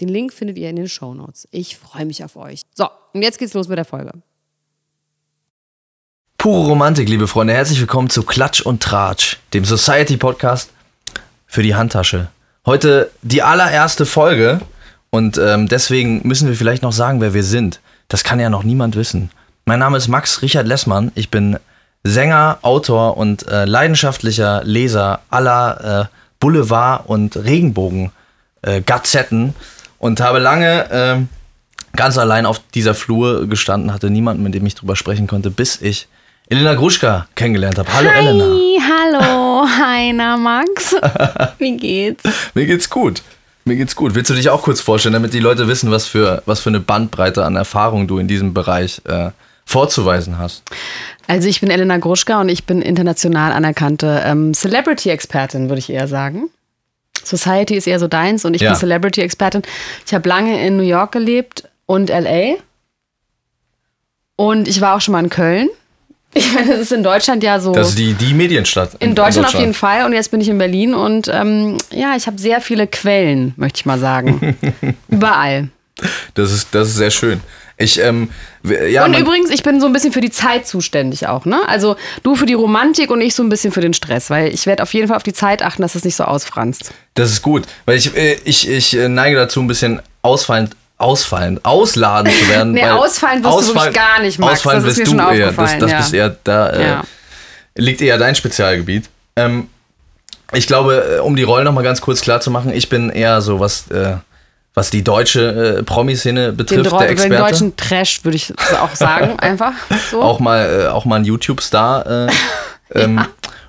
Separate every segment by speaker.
Speaker 1: Den Link findet ihr in den Show Notes. Ich freue mich auf euch. So, und jetzt geht's los mit der Folge.
Speaker 2: Pure Romantik, liebe Freunde. Herzlich willkommen zu Klatsch und Tratsch, dem Society Podcast für die Handtasche. Heute die allererste Folge und ähm, deswegen müssen wir vielleicht noch sagen, wer wir sind. Das kann ja noch niemand wissen. Mein Name ist Max Richard Lessmann. Ich bin Sänger, Autor und äh, leidenschaftlicher Leser aller äh, Boulevard- und Regenbogen-Gazetten. Äh, und habe lange ähm, ganz allein auf dieser Flur gestanden, hatte niemanden, mit dem ich drüber sprechen konnte, bis ich Elena Gruschka kennengelernt habe. Hallo
Speaker 1: Hi,
Speaker 2: Elena.
Speaker 1: Hallo, Heiner Max. Wie geht's?
Speaker 2: Mir geht's gut. Mir geht's gut. Willst du dich auch kurz vorstellen, damit die Leute wissen, was für, was für eine Bandbreite an Erfahrung du in diesem Bereich äh, vorzuweisen hast?
Speaker 1: Also ich bin Elena Gruschka und ich bin international anerkannte ähm, Celebrity-Expertin, würde ich eher sagen. Society ist eher so deins und ich
Speaker 2: Ja.
Speaker 1: bin Celebrity-Expertin. Ich habe lange in New York gelebt und LA. Und ich war auch schon mal in Köln. Ich meine, das ist in Deutschland ja so.
Speaker 2: Das ist die, die Medienstadt.
Speaker 1: in Deutschland, auf jeden Fall. Und jetzt bin ich in Berlin und ähm, ja, ich habe sehr viele Quellen, möchte ich mal sagen. Überall.
Speaker 2: Das ist, das ist sehr schön. Ich, ähm, ja,
Speaker 1: und übrigens, ich bin so ein bisschen für die Zeit zuständig auch, ne? Also du für die Romantik und ich so ein bisschen für den Stress, weil ich werde auf jeden Fall auf die Zeit achten, dass es nicht so ausfranst.
Speaker 2: das ist gut. Weil ich, äh, ich, ich äh, neige dazu, ein bisschen ausfallend, ausfallend, ausladen zu werden.
Speaker 1: Nee,
Speaker 2: weil
Speaker 1: ausfallen wirst du wirklich gar nicht, Max.
Speaker 2: Ausfallen
Speaker 1: Das ist
Speaker 2: bist
Speaker 1: mir
Speaker 2: du
Speaker 1: schon
Speaker 2: eher. Das, das
Speaker 1: ja.
Speaker 2: bist eher, da äh,
Speaker 1: Ja.
Speaker 2: liegt eher dein Spezialgebiet. Ähm, ich glaube, äh, um die Rollen nochmal ganz kurz klar zu machen, ich bin eher so, was, äh, was die deutsche äh, Promi-Szene
Speaker 1: Den,
Speaker 2: betrifft,
Speaker 1: Dro-
Speaker 2: der
Speaker 1: den
Speaker 2: Experte.
Speaker 1: deutschen Trash würde ich auch sagen, einfach so.
Speaker 2: auch mal, äh, auch mal ein YouTube-Star. Äh, ähm,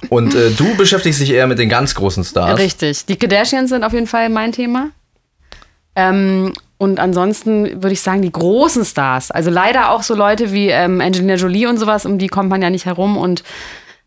Speaker 2: Und äh, du beschäftigst dich eher mit den ganz großen Stars.
Speaker 1: Richtig. Die Kardashians sind auf jeden Fall mein Thema. Ähm, und ansonsten würde ich sagen, die großen Stars. Also leider auch so Leute wie ähm, Angelina Jolie und sowas, um die kommt man ja nicht herum. Und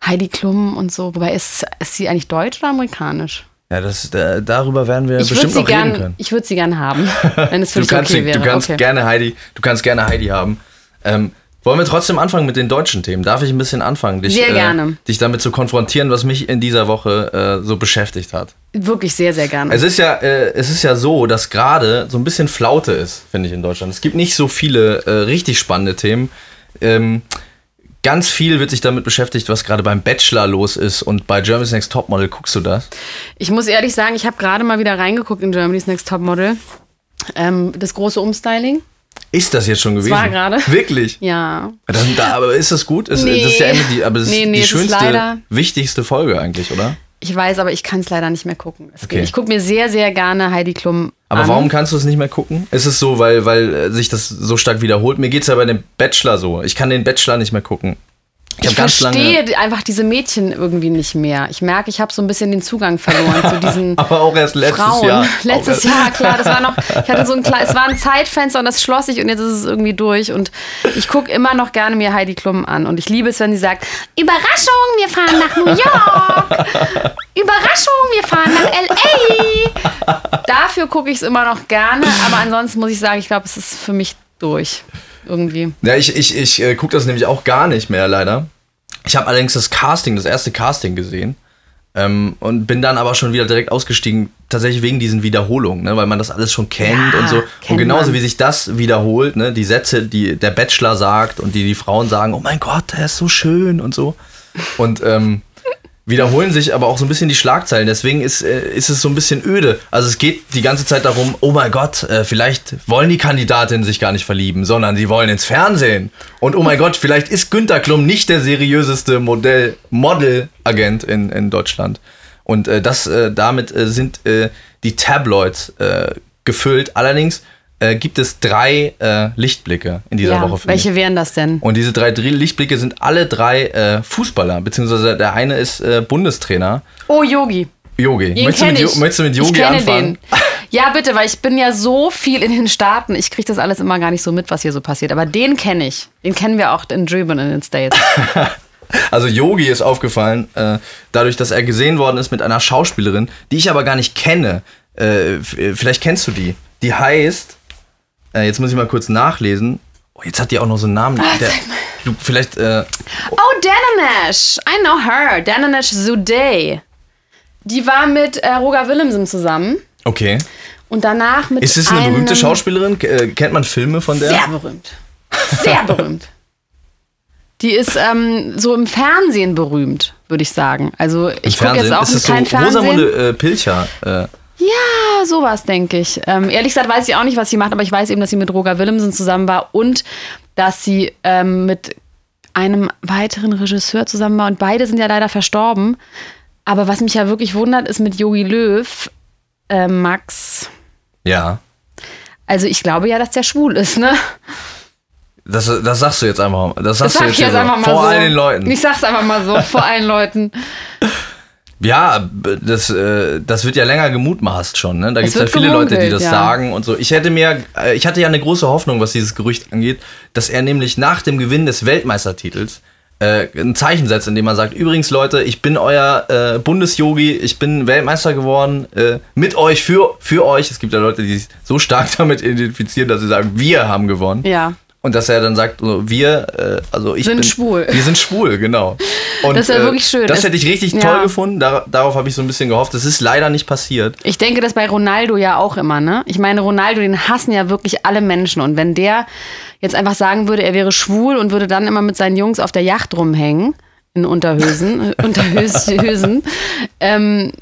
Speaker 1: Heidi Klum und so. Wobei, ist, ist sie eigentlich deutsch oder amerikanisch?
Speaker 2: Ja, das, da, darüber werden wir
Speaker 1: Ich
Speaker 2: bestimmt noch reden
Speaker 1: gern,
Speaker 2: können.
Speaker 1: ich würde sie gern haben, wenn es für
Speaker 2: Du
Speaker 1: dich
Speaker 2: kannst,
Speaker 1: okay
Speaker 2: sie-
Speaker 1: wäre.
Speaker 2: du kannst
Speaker 1: okay.
Speaker 2: gerne Heidi, du kannst gerne Heidi haben. Ähm, wollen wir trotzdem anfangen mit den deutschen Themen? Darf ich ein bisschen anfangen, dich,
Speaker 1: Sehr
Speaker 2: äh,
Speaker 1: gerne.
Speaker 2: dich damit zu konfrontieren, was mich in dieser Woche äh, so beschäftigt hat?
Speaker 1: Wirklich sehr, sehr gerne.
Speaker 2: Es ist ja, äh, es ist ja so, dass gerade so ein bisschen Flaute ist, finde ich, in Deutschland. Es gibt nicht so viele äh, richtig spannende Themen. Ähm, ganz viel wird sich damit beschäftigt, was gerade beim Bachelor los ist und bei Germany's Next Topmodel. Guckst du das?
Speaker 1: Ich muss ehrlich sagen, ich habe gerade mal wieder reingeguckt in Germany's Next Topmodel. Ähm, das große Umstyling.
Speaker 2: Ist das jetzt schon gewesen?
Speaker 1: war gerade.
Speaker 2: Wirklich?
Speaker 1: Ja.
Speaker 2: Das, da, aber ist das gut? Ist,
Speaker 1: Nee.
Speaker 2: Das ist ja die, aber das
Speaker 1: Nee,
Speaker 2: ist
Speaker 1: nee,
Speaker 2: die
Speaker 1: ist
Speaker 2: schönste,
Speaker 1: leider-
Speaker 2: wichtigste Folge eigentlich, oder?
Speaker 1: Ich weiß, aber ich kann es leider nicht mehr gucken. Es
Speaker 2: Okay.
Speaker 1: geht. Ich gucke mir sehr, sehr gerne Heidi Klum
Speaker 2: Aber
Speaker 1: an.
Speaker 2: warum kannst du es nicht mehr gucken? Ist es so, weil, weil sich das so stark wiederholt? Mir geht es ja bei dem Bachelor so. Ich kann den Bachelor nicht mehr gucken. Ich,
Speaker 1: Ich verstehe einfach diese Mädchen irgendwie nicht mehr. Ich merke, ich habe so ein bisschen den Zugang verloren zu diesen
Speaker 2: Aber auch erst letztes
Speaker 1: Frauen.
Speaker 2: Jahr.
Speaker 1: Letztes Jahr, klar, das war noch, ich hatte so ein es war ein Zeitfenster und das schloss sich und jetzt ist es irgendwie durch und ich gucke immer noch gerne mir Heidi Klum an und ich liebe es, wenn sie sagt, Überraschung, wir fahren nach New York. Überraschung, wir fahren nach L.A. Dafür gucke ich es immer noch gerne, aber ansonsten muss ich sagen, ich glaube, es ist für mich durch. Irgendwie.
Speaker 2: Ja, ich, ich, ich äh, gucke das nämlich auch gar nicht mehr, leider. Ich habe allerdings das Casting, das erste Casting gesehen. Ähm, und bin dann aber schon wieder direkt ausgestiegen, tatsächlich wegen diesen Wiederholungen, ne, weil man das alles schon kennt
Speaker 1: Ja,
Speaker 2: und so.
Speaker 1: kennt
Speaker 2: Und genauso
Speaker 1: man.
Speaker 2: wie sich das wiederholt, ne, die Sätze, die der Bachelor sagt und die die Frauen sagen, oh mein Gott, er ist so schön und so. Und ähm, wiederholen sich aber auch so ein bisschen die Schlagzeilen. Deswegen ist, äh, ist es so ein bisschen öde. Also es geht die ganze Zeit darum, oh mein Gott, äh, vielleicht wollen die Kandidatinnen sich gar nicht verlieben, sondern sie wollen ins Fernsehen. Und oh mein Gott, vielleicht ist Günter Klum nicht der seriöseste Modell, Model-Agent in, in Deutschland. Und äh, das, äh, damit äh, sind äh, die Tabloids gefüllt. Allerdings, äh, gibt es drei äh, Lichtblicke in dieser
Speaker 1: ja,
Speaker 2: Woche. für
Speaker 1: welche
Speaker 2: mich.
Speaker 1: wären das denn?
Speaker 2: Und diese drei Dr- Lichtblicke sind alle drei äh, Fußballer, beziehungsweise der eine ist äh, Bundestrainer.
Speaker 1: Oh, Yogi.
Speaker 2: Yogi. Möchtest, du Jo- möchtest du mit Yogi anfangen?
Speaker 1: den. Ja, bitte, weil ich bin ja so viel in den Staaten. Ich kriege das alles immer gar nicht so mit, was hier so passiert. Aber den kenne ich. Den kennen wir auch in drüben in den States.
Speaker 2: Also Yogi ist aufgefallen, äh, dadurch, dass er gesehen worden ist mit einer Schauspielerin, die ich aber gar nicht kenne. Äh, vielleicht kennst du die. Die heißt, äh, jetzt muss ich mal kurz nachlesen. Oh, jetzt hat die auch noch so einen Namen. Der, du, vielleicht, äh,
Speaker 1: Oh, Dananesh. I know her. Dananesh Zudey. Die war mit äh, Roger Willemsen zusammen.
Speaker 2: okay.
Speaker 1: Und danach mit
Speaker 2: Ist es eine berühmte Schauspielerin? Äh, kennt man Filme von der?
Speaker 1: Sehr berühmt. Sehr berühmt. Die ist ähm, so im Fernsehen berühmt, würde ich sagen. Also ich gucke jetzt auch
Speaker 2: ist es so
Speaker 1: kein Fernsehen.
Speaker 2: Rosamunde äh, Pilcher. Äh,
Speaker 1: Ja, sowas denke ich. Ähm, ehrlich gesagt weiß ich auch nicht, was sie macht, aber ich weiß eben, dass sie mit Roger Willemsen zusammen war und dass sie ähm, mit einem weiteren Regisseur zusammen war und beide sind ja leider verstorben. Aber was mich ja wirklich wundert, ist mit Jogi Löw, äh, Max.
Speaker 2: ja.
Speaker 1: Also ich glaube ja, dass der schwul ist, ne?
Speaker 2: Das, das sagst du jetzt einfach mal. Das
Speaker 1: Das
Speaker 2: sagst
Speaker 1: sag
Speaker 2: du
Speaker 1: ich
Speaker 2: jetzt,
Speaker 1: jetzt einfach mal
Speaker 2: vor
Speaker 1: so.
Speaker 2: all den Leuten.
Speaker 1: Ich sag's einfach mal so, vor allen Leuten.
Speaker 2: Ja, das, äh, das wird ja länger gemutmaßt schon. Ne? Da gibt es ja viele Leute, die das
Speaker 1: ja.
Speaker 2: sagen und so. Ich hätte mir, äh, ich hatte ja eine große Hoffnung, was dieses Gerücht angeht, dass er nämlich nach dem Gewinn des Weltmeistertitels äh, ein Zeichen setzt, indem er sagt: Übrigens, Leute, ich bin euer äh, Bundesjogi, ich bin Weltmeister geworden, äh, mit euch, für, für euch. Es gibt ja Leute, die sich so stark damit identifizieren, dass sie sagen, wir haben gewonnen.
Speaker 1: Ja.
Speaker 2: Und dass er dann sagt, so, wir, äh, also ich
Speaker 1: Sind
Speaker 2: bin,
Speaker 1: schwul.
Speaker 2: Wir sind schwul, genau. Und,
Speaker 1: Das ist ja wirklich schön.
Speaker 2: Das
Speaker 1: Es-
Speaker 2: hätte ich richtig
Speaker 1: ja.
Speaker 2: toll gefunden. Dar darauf habe ich so ein bisschen gehofft. Das ist leider nicht passiert.
Speaker 1: Ich denke das bei Ronaldo ja auch immer, ne? Ich meine, Ronaldo, den hassen ja wirklich alle Menschen. Und wenn der jetzt einfach sagen würde, er wäre schwul und würde dann immer mit seinen Jungs auf der Yacht rumhängen, in Unterhösen, Unterhösen, ähm,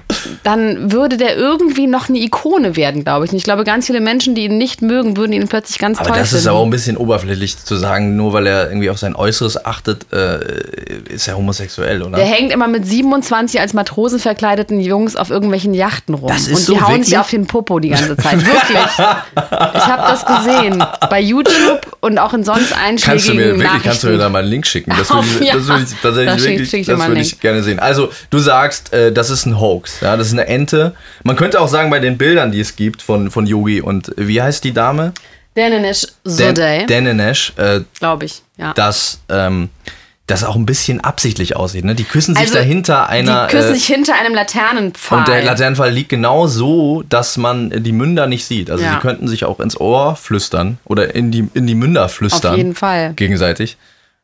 Speaker 1: dann würde der irgendwie noch eine Ikone werden, glaube ich. Und ich glaube, ganz viele Menschen, die ihn nicht mögen, würden ihn plötzlich ganz
Speaker 2: Aber
Speaker 1: toll
Speaker 2: das
Speaker 1: finden.
Speaker 2: ist auch ein bisschen oberflächlich zu sagen, nur weil er irgendwie auf sein Äußeres achtet, äh, ist er homosexuell, oder?
Speaker 1: Der hängt immer mit 27 als Matrosen verkleideten Jungs auf irgendwelchen Yachten rum.
Speaker 2: Das ist
Speaker 1: und
Speaker 2: so
Speaker 1: die hauen
Speaker 2: wirklich?
Speaker 1: sich auf den Popo die ganze Zeit. Wirklich. Ich habe das gesehen. Bei YouTube und auch in sonst
Speaker 2: Kannst du
Speaker 1: einschlägigen
Speaker 2: mir wirklich, kannst du mir da mal einen Link schicken? Das ich,
Speaker 1: Ja.
Speaker 2: das ich tatsächlich wirklich,
Speaker 1: schick
Speaker 2: das würde ich gerne sehen. Also, du sagst, äh, das ist ein Hoax, ja, das ist eine Ente. Man könnte auch sagen, bei den Bildern, die es gibt von, von Yogi und wie heißt die Dame?
Speaker 1: Danish
Speaker 2: Dan-
Speaker 1: Sodey,
Speaker 2: Danenesh, äh,
Speaker 1: glaube ich. Ja.
Speaker 2: dass ähm, das auch ein bisschen absichtlich aussieht. Ne? Die küssen sich
Speaker 1: Also,
Speaker 2: dahinter einer.
Speaker 1: die küssen
Speaker 2: äh,
Speaker 1: sich hinter einem Laternenpfahl.
Speaker 2: und der Laternenfall liegt genau so, dass man die Münder nicht sieht. Also
Speaker 1: Ja.
Speaker 2: sie könnten sich auch ins Ohr flüstern oder in die, in die Münder flüstern.
Speaker 1: Auf jeden Fall.
Speaker 2: Gegenseitig.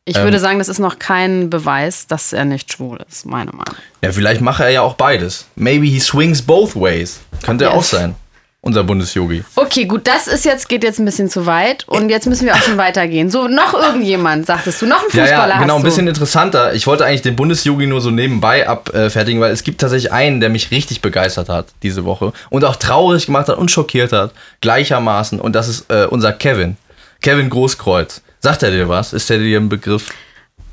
Speaker 1: Ich
Speaker 2: ähm,
Speaker 1: würde sagen, das ist noch kein Beweis, dass er nicht schwul ist, meine Meinung.
Speaker 2: Ja, vielleicht mache er ja auch beides. Maybe he swings both ways. Könnte
Speaker 1: Ja.
Speaker 2: auch sein. Unser Bundesjogi.
Speaker 1: Okay, gut, das ist jetzt, geht jetzt ein bisschen zu weit und jetzt müssen wir auch schon weitergehen. So, noch irgendjemand, sagtest du, noch ein
Speaker 2: Ja,
Speaker 1: Fußballer
Speaker 2: ja, genau,
Speaker 1: hast
Speaker 2: ein
Speaker 1: du.
Speaker 2: bisschen interessanter. Ich wollte eigentlich den Bundesjogi nur so nebenbei abfertigen, weil es gibt tatsächlich einen, der mich richtig begeistert hat diese Woche und auch traurig gemacht hat und schockiert hat, gleichermaßen. Und das ist äh, unser Kevin. Kevin Großkreuz. Sagt er dir was? Ist der dir ein Begriff?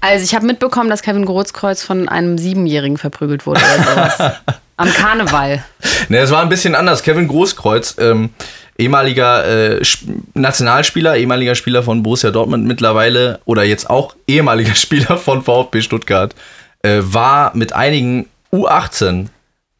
Speaker 1: Also ich habe mitbekommen, dass Kevin Großkreuz von einem Siebenjährigen verprügelt wurde oder sowas. Am Karneval.
Speaker 2: Ne, es war ein bisschen anders. Kevin Großkreuz, ähm, ehemaliger äh, Sp- Nationalspieler, ehemaliger Spieler von Borussia Dortmund mittlerweile oder jetzt auch ehemaliger Spieler von VfB Stuttgart, äh, war mit einigen U18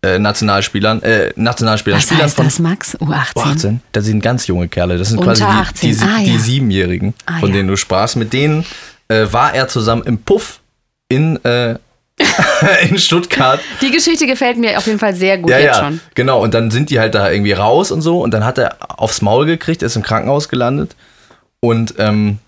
Speaker 2: äh, Nationalspielern, äh, Nationalspielern,
Speaker 1: Was
Speaker 2: Spielern
Speaker 1: heißt das, Max? U18?
Speaker 2: U18, das sind ganz junge Kerle. Das sind
Speaker 1: Unter
Speaker 2: quasi
Speaker 1: 18.
Speaker 2: die, die,
Speaker 1: Ah,
Speaker 2: die
Speaker 1: ja.
Speaker 2: Siebenjährigen,
Speaker 1: Ah,
Speaker 2: von
Speaker 1: ja.
Speaker 2: denen du sprachst. Mit denen äh, war er zusammen im Puff in, äh, in Stuttgart.
Speaker 1: Die Geschichte gefällt mir auf jeden Fall sehr gut
Speaker 2: Ja,
Speaker 1: jetzt
Speaker 2: ja,
Speaker 1: schon.
Speaker 2: genau. Und dann sind die halt da irgendwie raus und so. Und dann hat er aufs Maul gekriegt, ist im Krankenhaus gelandet und ähm,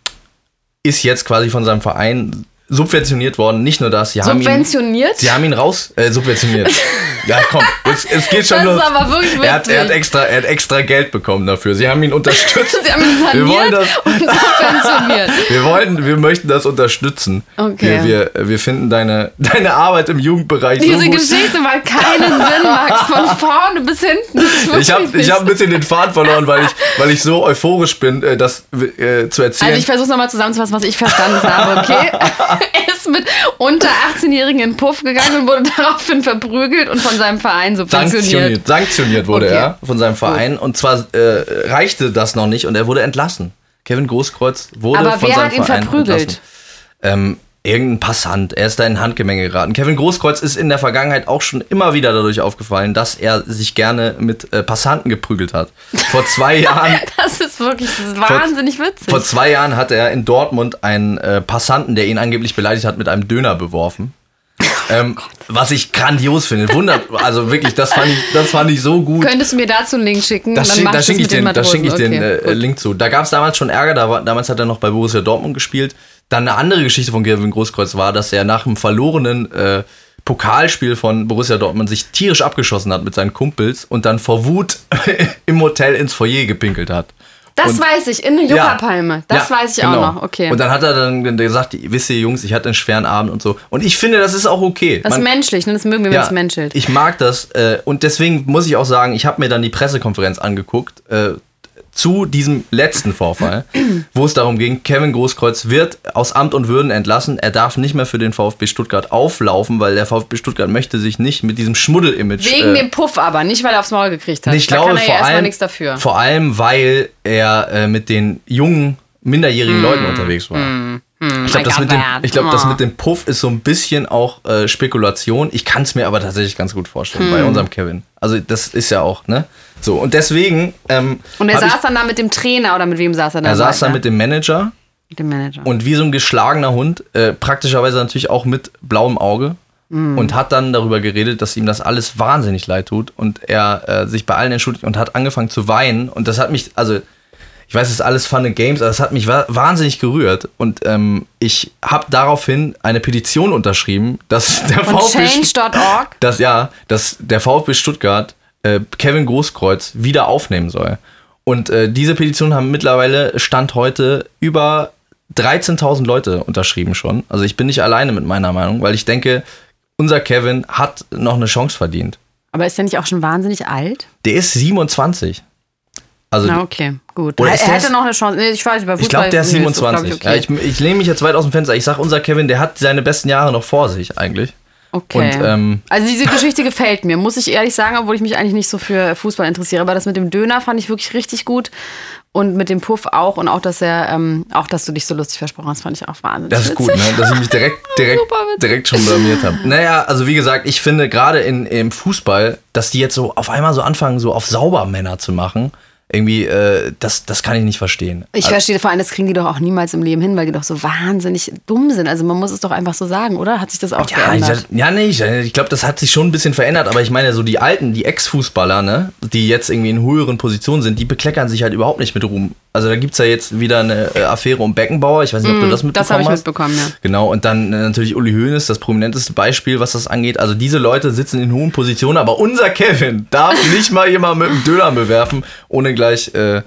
Speaker 2: ist jetzt quasi von seinem Verein subventioniert worden. Nicht nur das, sie haben ihn,
Speaker 1: Subventioniert?
Speaker 2: sie haben ihn raus, äh, subventioniert. ja, komm, es, es geht schon
Speaker 1: Das
Speaker 2: los.
Speaker 1: ist aber wirklich
Speaker 2: er, hat, er, hat
Speaker 1: witzig.
Speaker 2: extra, er hat extra Geld bekommen dafür. Sie haben ihn unterstützt.
Speaker 1: Sie haben ihn
Speaker 2: Wir wollen
Speaker 1: saniert
Speaker 2: das-
Speaker 1: und subventioniert.
Speaker 2: Wir wollten, wir möchten das unterstützen.
Speaker 1: Okay.
Speaker 2: Wir, wir, wir finden deine, deine Arbeit im Jugendbereich so
Speaker 1: Diese
Speaker 2: gut.
Speaker 1: Geschichte macht keinen Sinn, Max. Von vorne bis hinten.
Speaker 2: Ich habe hab ein bisschen den Faden verloren, weil ich, weil ich so euphorisch bin, äh, das äh, zu erzählen.
Speaker 1: Also ich versuche nochmal zusammenzufassen, was ich verstanden habe, okay? er ist mit unter 18-Jährigen in Puff gegangen und wurde daraufhin verprügelt und von seinem Verein subventioniert.
Speaker 2: Sanktioniert, sanktioniert wurde
Speaker 1: Okay.
Speaker 2: er von seinem Verein. Und zwar äh, reichte das noch nicht und er wurde entlassen. Kevin Großkreuz wurde
Speaker 1: Aber
Speaker 2: von
Speaker 1: wer
Speaker 2: seinem
Speaker 1: hat ihn
Speaker 2: Verein
Speaker 1: verprügelt?
Speaker 2: entlassen. Ähm, irgendein Passant. Er ist da in Handgemenge geraten. Kevin Großkreuz ist in der Vergangenheit auch schon immer wieder dadurch aufgefallen, dass er sich gerne mit äh, Passanten geprügelt hat. Vor zwei Jahren
Speaker 1: Das ist wirklich das ist wahnsinnig witzig.
Speaker 2: Vor zwei Jahren hat er in Dortmund einen äh, Passanten, der ihn angeblich beleidigt hat, mit einem Döner beworfen. Ähm, was ich grandios finde. Wundert, also wirklich, das fand ich, das fand ich so gut.
Speaker 1: Könntest du mir dazu einen Link schicken?
Speaker 2: Da
Speaker 1: Dann
Speaker 2: schick- da
Speaker 1: das
Speaker 2: schicke ich, den, da schick ich
Speaker 1: Matrosen.
Speaker 2: den
Speaker 1: Okay,
Speaker 2: äh. Link zu. Da gab es damals schon Ärger, da war, damals hat er noch bei Borussia Dortmund gespielt. Dann eine andere Geschichte von Kevin Großkreuz war, dass er nach einem verlorenen äh, Pokalspiel von Borussia Dortmund sich tierisch abgeschossen hat mit seinen Kumpels und dann vor Wut im Hotel ins Foyer gepinkelt hat.
Speaker 1: Das
Speaker 2: Und-
Speaker 1: weiß ich, in eine Juckerpalme. Das
Speaker 2: Ja,
Speaker 1: weiß ich
Speaker 2: genau.
Speaker 1: auch noch. Okay.
Speaker 2: Und dann hat er dann gesagt, wisst ihr Jungs, ich hatte einen schweren Abend und so. Und ich finde, das ist auch okay.
Speaker 1: das ist
Speaker 2: Man-
Speaker 1: menschlich, ne? das mögen wir, wenn es menschelt.
Speaker 2: ich mag das. Äh, und deswegen muss ich auch sagen, ich habe mir dann die Pressekonferenz angeguckt äh, zu diesem letzten Vorfall, wo es darum ging, Kevin Großkreuz wird aus Amt und Würden entlassen. Er darf nicht mehr für den VfB Stuttgart auflaufen, weil der VfB Stuttgart möchte sich nicht mit diesem Schmuddel-Image
Speaker 1: Wegen
Speaker 2: äh,
Speaker 1: dem Puff aber, nicht weil er aufs Maul gekriegt hat.
Speaker 2: ich
Speaker 1: da
Speaker 2: glaube
Speaker 1: kann er
Speaker 2: vor
Speaker 1: ja
Speaker 2: allem,
Speaker 1: nichts dafür.
Speaker 2: vor allem, weil er äh, mit den jungen, minderjährigen Leuten unterwegs war. Ich glaube, das, mit dem- ich glaub, das
Speaker 1: Oh.
Speaker 2: mit dem Puff ist so ein bisschen auch äh, Spekulation. Ich kann es mir aber tatsächlich ganz gut vorstellen bei unserem Kevin. Also das ist ja auch, ne? So, und deswegen. Ähm,
Speaker 1: Und er saß
Speaker 2: ich,
Speaker 1: dann da mit dem Trainer oder mit wem saß er da?
Speaker 2: er saß da mit dem Manager
Speaker 1: mit dem Manager.
Speaker 2: und wie so ein geschlagener Hund, äh, praktischerweise natürlich auch mit blauem Auge. Und hat dann darüber geredet, dass ihm das alles wahnsinnig leid tut und er äh, sich bei allen entschuldigt und hat angefangen zu weinen. Und das hat mich, also ich weiß, es ist alles Fun and Games, aber das hat mich wa wahnsinnig gerührt. Und ähm, ich habe daraufhin eine Petition unterschrieben, dass der
Speaker 1: Von
Speaker 2: VfB,
Speaker 1: change.org.
Speaker 2: dass, ja, dass der VfB Stuttgart äh, Kevin Großkreuz wieder aufnehmen soll. Und äh, diese Petition haben mittlerweile Stand heute über 13.000 Leute unterschrieben schon. Also ich bin nicht alleine mit meiner Meinung, weil ich denke, unser Kevin hat noch eine Chance verdient.
Speaker 1: Aber ist der nicht auch schon wahnsinnig alt?
Speaker 2: Der ist 27. Also
Speaker 1: Na, okay, gut.
Speaker 2: Oder
Speaker 1: er
Speaker 2: ist
Speaker 1: hätte noch eine Chance. Nee, ich weiß nicht, bei Fußball.
Speaker 2: ich glaube, der ist
Speaker 1: nee, so,
Speaker 2: 27.
Speaker 1: glaub ich, okay.
Speaker 2: ja, ich, ich lehne mich jetzt weit aus dem Fenster. Ich sag, unser Kevin, der hat seine besten Jahre noch vor sich eigentlich.
Speaker 1: Okay.
Speaker 2: Und, ähm,
Speaker 1: also diese Geschichte gefällt mir, muss ich ehrlich sagen, obwohl ich mich eigentlich nicht so für Fußball interessiere. Aber das mit dem Döner fand ich wirklich richtig gut. Und mit dem Puff auch. Und auch, dass er, ähm, auch, dass du dich so lustig versprochen hast, fand ich auch wahnsinnig
Speaker 2: Das ist gut, ne? dass ich mich direkt, direkt,
Speaker 1: Super witzig.
Speaker 2: direkt schon blamiert habe. Naja, also wie gesagt, ich finde gerade in, im Fußball, dass die jetzt so auf einmal so anfangen, so auf Saubermänner zu machen, irgendwie, äh, das, das kann ich nicht verstehen.
Speaker 1: Ich verstehe vor allem, das kriegen die doch auch niemals im Leben hin, weil die doch so wahnsinnig dumm sind. Also man muss es doch einfach so sagen, oder? Hat sich das auch
Speaker 2: Ja,
Speaker 1: geändert?
Speaker 2: ich, ja, nee, ich, ich glaube, das hat sich schon ein bisschen verändert, aber ich meine, so die alten, die Ex-Fußballer, ne, die jetzt irgendwie in höheren Positionen sind, die bekleckern sich halt überhaupt nicht mit Ruhm. Also da gibt es ja jetzt wieder eine äh, Affäre um Beckenbauer, ich weiß nicht, ob du das mitbekommen
Speaker 1: Mm, das habe ich
Speaker 2: hast.
Speaker 1: mitbekommen, ja.
Speaker 2: Genau, und dann äh, natürlich Uli Hoeneß, das prominenteste Beispiel, was das angeht. Also diese Leute sitzen in hohen Positionen, aber unser Kevin darf nicht mal jemand mit einem Döner bewerfen, ohne gleich äh,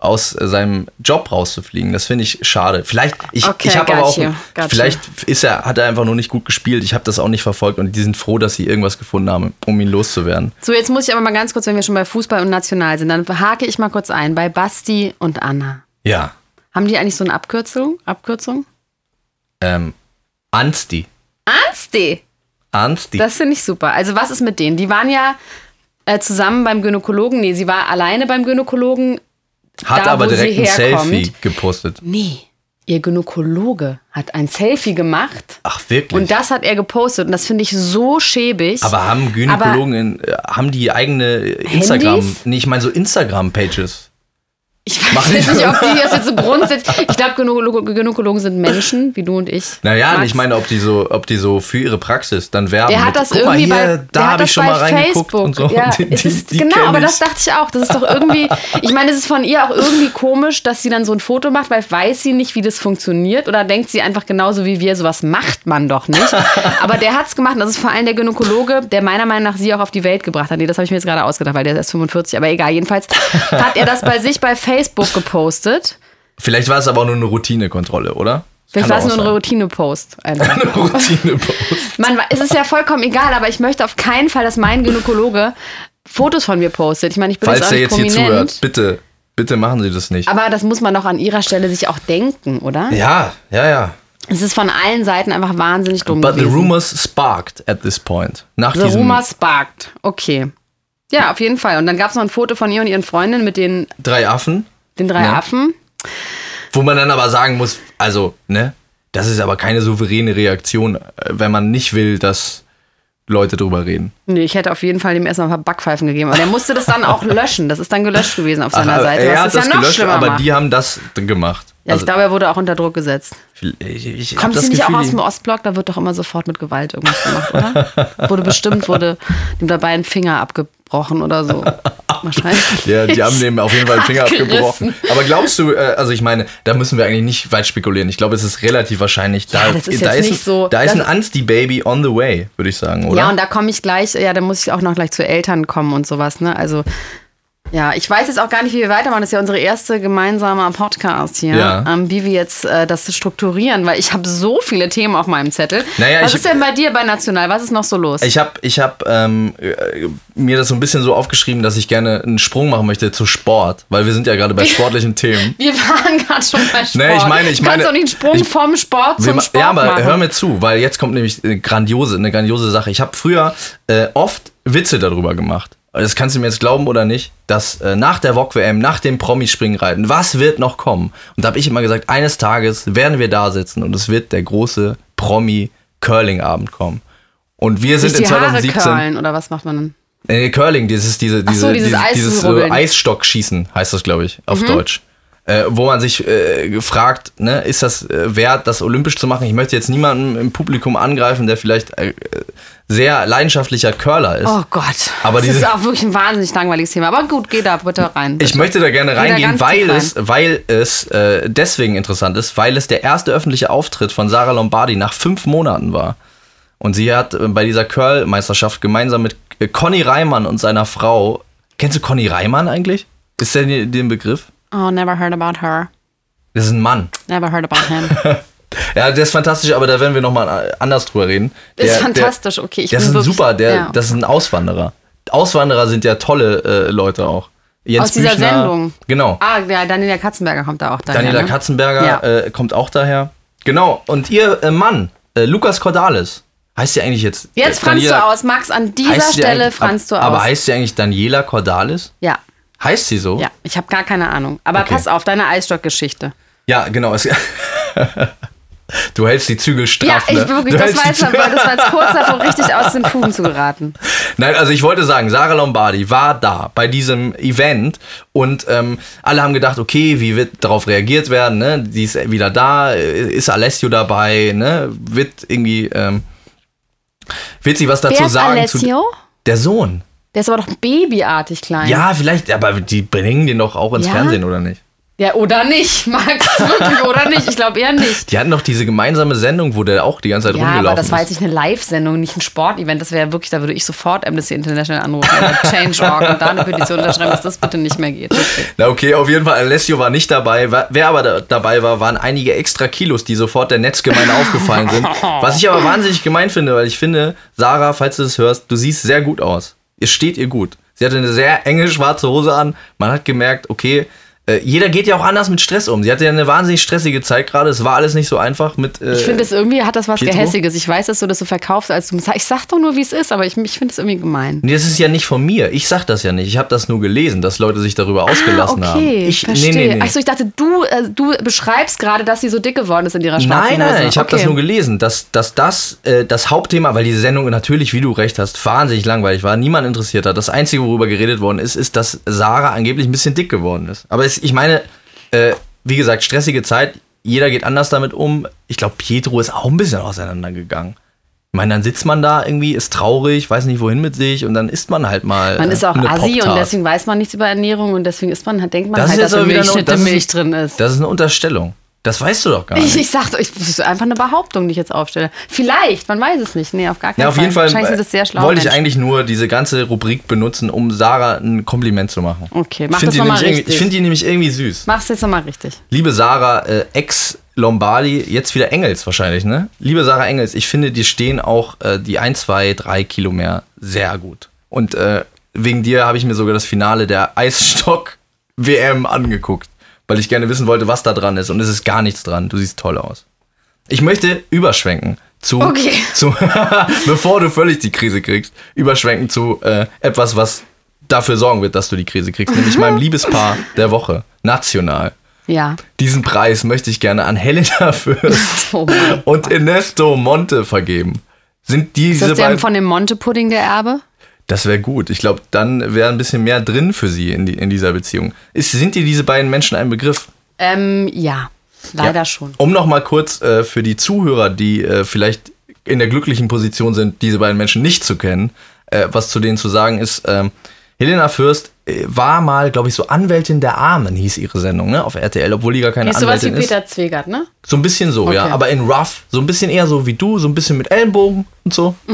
Speaker 2: aus äh, seinem Job rauszufliegen. Das finde ich schade. Vielleicht, ich,
Speaker 1: Okay,
Speaker 2: ich habe aber auch,
Speaker 1: you.
Speaker 2: vielleicht ist er, hat er einfach nur nicht gut gespielt. Ich habe das auch nicht verfolgt und die sind froh, dass sie irgendwas gefunden haben, um ihn loszuwerden.
Speaker 1: So, jetzt muss ich aber mal ganz kurz, wenn wir schon bei Fußball und National sind, dann hake ich mal kurz ein. Bei Basti und Anna.
Speaker 2: Ja,
Speaker 1: Haben die eigentlich so eine Abkürzung? Abkürzung?
Speaker 2: ähm, Ansti.
Speaker 1: Ansti!
Speaker 2: Ansti.
Speaker 1: Das finde ich super. Also, was ist mit denen? Die waren ja äh, zusammen beim Gynäkologen. Nee, sie war alleine beim Gynäkologen.
Speaker 2: Hat
Speaker 1: da,
Speaker 2: aber direkt ein. Selfie gepostet.
Speaker 1: Nee, ihr Gynäkologe hat ein Selfie gemacht.
Speaker 2: Ach, wirklich?
Speaker 1: Und das hat er gepostet. Und das finde ich so schäbig.
Speaker 2: Aber haben Gynäkologen, in, äh, haben die eigene Instagram,
Speaker 1: Handys?
Speaker 2: nee, ich meine so Instagram-Pages.
Speaker 1: Ich weiß
Speaker 2: Machen
Speaker 1: jetzt nicht, ob die das jetzt so grundsätzlich. Ich glaube, Gynäkologen, Gynäkologen sind Menschen, wie du und ich.
Speaker 2: Naja,
Speaker 1: Max.
Speaker 2: ich meine, ob die so, ob die so für ihre Praxis dann werben.
Speaker 1: Der hat
Speaker 2: mit,
Speaker 1: das
Speaker 2: mal
Speaker 1: irgendwie
Speaker 2: hier,
Speaker 1: bei,
Speaker 2: da habe ich
Speaker 1: das
Speaker 2: schon mal reingeguckt
Speaker 1: Facebook.
Speaker 2: und so.
Speaker 1: Ja,
Speaker 2: Die- die-
Speaker 1: ist,
Speaker 2: die
Speaker 1: genau, aber das dachte ich auch. Das ist doch irgendwie, ich meine, es ist von ihr auch irgendwie komisch, dass sie dann so ein Foto macht, weil weiß sie nicht, wie das funktioniert oder denkt sie einfach genauso wie wir, sowas macht man doch nicht. aber der hat es gemacht und das ist vor allem der Gynäkologe, der meiner Meinung nach sie auch auf die Welt gebracht hat. Nee, das habe ich mir jetzt gerade ausgedacht, weil der ist erst 45, aber egal. Jedenfalls hat er das bei sich bei Facebook gepostet.
Speaker 2: Vielleicht war es aber auch nur eine Routinekontrolle, oder?
Speaker 1: Vielleicht war es nur eine. Routine-Post.
Speaker 2: eine Routine-Post.
Speaker 1: Man, es ist ja vollkommen egal, aber ich möchte auf keinen Fall, dass mein Gynäkologe Fotos von mir postet. Ich meine, ich bin
Speaker 2: Falls
Speaker 1: jetzt auch
Speaker 2: der
Speaker 1: nicht
Speaker 2: jetzt hier
Speaker 1: prominent.
Speaker 2: zuhört, bitte, bitte machen Sie das nicht.
Speaker 1: Aber das muss man doch an ihrer Stelle sich auch denken, oder?
Speaker 2: ja, ja, ja.
Speaker 1: Es ist von allen Seiten einfach wahnsinnig dumm
Speaker 2: But the
Speaker 1: gewesen.
Speaker 2: rumors sparked at this point. Nach
Speaker 1: The
Speaker 2: diesem
Speaker 1: rumor sparked. Okay. Ja, auf jeden Fall. Und dann gab es noch ein Foto von ihr und ihren Freundinnen mit den,
Speaker 2: drei Affen,
Speaker 1: den drei
Speaker 2: Ja.
Speaker 1: Affen.
Speaker 2: wo man dann aber sagen muss, also, ne, das ist aber keine souveräne Reaktion, äh, wenn man nicht will, dass Leute drüber reden.
Speaker 1: Nee, ich hätte auf jeden Fall dem erstmal ein paar Backpfeifen gegeben. Aber der musste das dann auch löschen. Das ist dann gelöscht gewesen auf seiner
Speaker 2: Ach,
Speaker 1: Seite.
Speaker 2: er hat
Speaker 1: es
Speaker 2: das
Speaker 1: ja
Speaker 2: gelöscht, aber
Speaker 1: macht.
Speaker 2: die haben das gemacht.
Speaker 1: Ja, ich glaube, er wurde auch unter Druck gesetzt.
Speaker 2: ich, ich
Speaker 1: Kommt
Speaker 2: das
Speaker 1: sie nicht
Speaker 2: Gefühl,
Speaker 1: auch aus dem Ostblock? Da wird doch immer sofort mit Gewalt irgendwas gemacht, oder? wurde bestimmt, wurde dem dabei ein Finger abgebrochen oder so. Wahrscheinlich.
Speaker 2: Ja, die haben dem auf jeden Fall den Finger abgebrochen. Aber glaubst du, äh, also ich meine, da müssen wir eigentlich nicht weit spekulieren. Ich glaube, es ist relativ wahrscheinlich, da,
Speaker 1: Ja, das ist
Speaker 2: da,
Speaker 1: jetzt
Speaker 2: ist,
Speaker 1: nicht so-
Speaker 2: da ist
Speaker 1: das-
Speaker 2: ein Ansti-Baby on the way, würde ich sagen, oder?
Speaker 1: Ja, und da komme ich gleich, ja, da muss ich auch noch gleich zu Eltern kommen und sowas, ne? Also, ja, ich weiß jetzt auch gar nicht, wie wir weitermachen. Das ist ja unsere erste gemeinsame Podcast hier.
Speaker 2: Ja.
Speaker 1: Ähm, wie wir jetzt äh, das strukturieren, weil ich habe so viele Themen auf meinem Zettel.
Speaker 2: Naja,
Speaker 1: Was ist denn bei dir bei National? Was ist noch so los?
Speaker 2: Ich habe ich hab, ähm, äh, mir das so ein bisschen so aufgeschrieben, dass ich gerne einen Sprung machen möchte zu Sport, weil wir sind ja gerade bei sportlichen Themen.
Speaker 1: wir waren gerade schon bei Sport.
Speaker 2: Nee, ich meine- ich
Speaker 1: du kannst
Speaker 2: meine-
Speaker 1: doch nicht einen Sprung
Speaker 2: ich-
Speaker 1: vom Sport zum Sport
Speaker 2: ja, aber
Speaker 1: machen.
Speaker 2: hör mir zu, weil jetzt kommt nämlich eine grandiose, eine grandiose Sache. Ich habe früher äh, oft Witze darüber gemacht. Das kannst du mir jetzt glauben oder nicht, dass äh, nach der VOG-WM, nach dem Promispringreiten, was wird noch kommen? Und da habe ich immer gesagt, eines Tages werden wir da sitzen und es wird der große Promi-Curling-Abend kommen. Und wir sind in
Speaker 1: die Haare
Speaker 2: 2017.
Speaker 1: curlen oder was macht man dann?
Speaker 2: Nee, Curling, dieses, diese,
Speaker 1: Ach so,
Speaker 2: diese,
Speaker 1: dieses
Speaker 2: dieses, dieses äh. Eisstockschießen heißt das, glaube ich,
Speaker 1: Mhm.
Speaker 2: auf Deutsch. Äh, wo man sich äh, fragt, ne, ist das äh, wert, das olympisch zu machen? Ich möchte jetzt niemanden im Publikum angreifen, der vielleicht äh, sehr leidenschaftlicher Curler ist.
Speaker 1: Oh Gott.
Speaker 2: Aber
Speaker 1: das ist auch wirklich ein wahnsinnig langweiliges Thema. Aber gut, geh da bitte rein.
Speaker 2: Ich möchte da gerne
Speaker 1: da
Speaker 2: reingehen,
Speaker 1: ganz
Speaker 2: weil
Speaker 1: rein.
Speaker 2: es, weil es äh, deswegen interessant ist, weil es der erste öffentliche Auftritt von Sarah Lombardi nach fünf Monaten war. Und sie hat äh, bei dieser Curl-Meisterschaft gemeinsam mit Conny Reimann und seiner Frau. Kennst du Conny Reimann eigentlich? Ist der den Begriff?
Speaker 1: Oh, never heard about her.
Speaker 2: Das ist ein Mann.
Speaker 1: Never heard about him.
Speaker 2: Ja, der ist fantastisch, aber da werden wir nochmal anders drüber reden.
Speaker 1: Das
Speaker 2: Der,
Speaker 1: ist fantastisch, okay. Ich
Speaker 2: Der, der
Speaker 1: bin
Speaker 2: ist ein super, der,
Speaker 1: ja.
Speaker 2: das ist ein Auswanderer. Auswanderer sind ja tolle äh, Leute auch. Jens
Speaker 1: Aus dieser Sendung.
Speaker 2: Genau.
Speaker 1: Ah, ja, Daniela Katzenberger kommt da auch daher.
Speaker 2: Daniela
Speaker 1: ne?
Speaker 2: Katzenberger
Speaker 1: Ja.
Speaker 2: äh, kommt auch daher. Genau. Und ihr äh, Mann, äh, Lukas Cordalis, heißt sie eigentlich jetzt.
Speaker 1: Jetzt
Speaker 2: äh,
Speaker 1: franzt
Speaker 2: Daniela-
Speaker 1: du aus, Max. An dieser Stelle franzt du aus.
Speaker 2: Aber heißt sie eigentlich Daniela Cordalis?
Speaker 1: ja,
Speaker 2: Heißt sie so?
Speaker 1: ja. Ich habe gar keine Ahnung. Aber
Speaker 2: Okay.
Speaker 1: pass auf, deine Eisstockgeschichte.
Speaker 2: Ja, genau. Du hältst die Zügel straff.
Speaker 1: Ja, ich
Speaker 2: ne?
Speaker 1: wirklich, das
Speaker 2: hältst
Speaker 1: war, jetzt, das war jetzt kurz davor, richtig aus den Fugen zu geraten.
Speaker 2: Nein, also ich wollte sagen, Sarah Lombardi war da bei diesem Event und ähm, alle haben gedacht, okay, wie wird darauf reagiert werden? Ne? Die ist wieder da, äh, ist Alessio dabei, ne? wird irgendwie, ähm, wird sie was dazu
Speaker 1: Wer ist
Speaker 2: sagen? Zu,
Speaker 1: Alessio?
Speaker 2: der Sohn.
Speaker 1: Der ist aber doch babyartig klein.
Speaker 2: Ja, vielleicht, aber die bringen den doch auch ins
Speaker 1: Ja?
Speaker 2: Fernsehen, oder nicht?
Speaker 1: Ja, oder nicht, Max? Wirklich, oder nicht? Ich glaube eher nicht.
Speaker 2: Die hatten doch diese gemeinsame Sendung, wo der auch die ganze Zeit
Speaker 1: Ja,
Speaker 2: rumgelaufen
Speaker 1: aber das war
Speaker 2: ist.
Speaker 1: jetzt nicht eine Live-Sendung, nicht ein Sportevent. Das wäre wirklich, da würde ich sofort Amnesty International anrufen oder Change.org und da eine Petition unterschreiben, dass das bitte nicht mehr geht. Okay.
Speaker 2: Na okay, auf jeden Fall, Alessio war nicht dabei. Wer aber da, dabei war, waren einige extra Kilos, die sofort der Netzgemeinde aufgefallen sind. Was ich aber wahnsinnig gemein finde, weil ich finde, Sarah, falls du das hörst, du siehst sehr gut aus. Es steht ihr gut. Sie hatte eine sehr enge schwarze Hose an. Man hat gemerkt, okay, jeder geht ja auch anders mit Stress um. Sie hatte ja eine wahnsinnig stressige Zeit gerade. Es war alles nicht so einfach mit. Äh,
Speaker 1: Ich finde es irgendwie, hat das was
Speaker 2: Pietro?
Speaker 1: Gehässiges. Ich weiß, dass du das so verkaufst, als du ich sag doch nur, wie es ist, aber ich, ich finde es irgendwie gemein.
Speaker 2: Nee, das ist ja nicht von mir. Ich sag das ja nicht. Ich habe das nur gelesen, dass Leute sich darüber ausgelassen
Speaker 1: ah,
Speaker 2: haben.
Speaker 1: okay,
Speaker 2: Ich,
Speaker 1: verstehe.
Speaker 2: Nee, nee, nee.
Speaker 1: Achso, ich dachte, du, äh, du beschreibst gerade, dass sie so dick geworden ist in ihrer schwarzen
Speaker 2: Nein,
Speaker 1: Hose.
Speaker 2: nein, ich habe
Speaker 1: okay.
Speaker 2: das nur gelesen, dass, dass das äh, das Hauptthema, weil diese Sendung natürlich, wie du recht hast, wahnsinnig langweilig war, niemand interessiert hat. Das Einzige, worüber geredet worden ist, ist, dass Sarah angeblich ein bisschen dick geworden ist. Aber es, ich meine, äh, wie gesagt, stressige Zeit, jeder geht anders damit um. Ich glaube, Pietro ist auch ein bisschen auseinandergegangen. Ich meine, dann sitzt man da irgendwie, ist traurig, weiß nicht wohin mit sich und dann isst man halt mal.
Speaker 1: Man
Speaker 2: äh,
Speaker 1: ist auch assi und deswegen weiß man nichts über Ernährung und deswegen ist man, denkt man
Speaker 2: Das ist
Speaker 1: halt, dass
Speaker 2: wieder
Speaker 1: Milch
Speaker 2: eine- das ist-
Speaker 1: Milch drin ist.
Speaker 2: Das ist eine Unterstellung. Das weißt du doch gar nicht.
Speaker 1: Ich, ich sag doch, das ist einfach eine Behauptung, die ich jetzt aufstelle. Vielleicht, man weiß es nicht. Nee, auf gar keinen
Speaker 2: Ja, auf
Speaker 1: Fall.
Speaker 2: jeden Fall
Speaker 1: Wahrscheinlich sind das sehr schlau.
Speaker 2: wollte ich
Speaker 1: Menschen.
Speaker 2: eigentlich nur diese ganze Rubrik benutzen, um Sarah ein Kompliment zu machen.
Speaker 1: Okay, mach
Speaker 2: ich finde
Speaker 1: das
Speaker 2: die,
Speaker 1: noch mal
Speaker 2: nämlich irgendwie-
Speaker 1: richtig.
Speaker 2: ich find die nämlich irgendwie süß.
Speaker 1: Mach's jetzt nochmal richtig.
Speaker 2: Liebe Sarah, äh, Ex-Lombardi, jetzt wieder Engels wahrscheinlich, ne? Liebe Sarah Engels, ich finde, die stehen auch äh, die 1, 2, 3 Kilo mehr sehr gut. Und äh, wegen dir habe ich mir sogar das Finale der Eisstock-WM angeguckt, weil ich gerne wissen wollte, was da dran ist. Und es ist gar nichts dran. Du siehst toll aus. Ich möchte überschwenken zu,
Speaker 1: Okay.
Speaker 2: zu bevor du völlig die Krise kriegst, überschwenken zu äh, etwas, was dafür sorgen wird, dass du die Krise kriegst, nämlich meinem Liebespaar der Woche, national.
Speaker 1: Ja.
Speaker 2: Diesen Preis möchte ich gerne an Helena Fürst
Speaker 1: Oh
Speaker 2: und Ernesto Monte vergeben. Sind
Speaker 1: Ist
Speaker 2: diese
Speaker 1: das der
Speaker 2: beiden.
Speaker 1: von dem Monte-Pudding der Erbe?
Speaker 2: Das wäre gut. Ich glaube, dann wäre ein bisschen mehr drin für sie in, die, in dieser Beziehung. Ist, sind dir diese beiden Menschen ein Begriff?
Speaker 1: Ähm, ja. Leider
Speaker 2: Ja.
Speaker 1: schon.
Speaker 2: Um noch mal kurz äh, für die Zuhörer, die äh, vielleicht in der glücklichen Position sind, diese beiden Menschen nicht zu kennen, äh, was zu denen zu sagen ist. ähm, Helena Fürst äh, war mal, glaube ich, so Anwältin der Armen, hieß ihre Sendung, ne, auf RTL, obwohl die gar keine
Speaker 1: Ist sowas wie
Speaker 2: Anwältin ist.
Speaker 1: Peter Zwegert, ne?
Speaker 2: So ein bisschen so, ja,
Speaker 1: Okay.
Speaker 2: aber in rough, so ein bisschen eher so wie du, so ein bisschen mit Ellenbogen und so.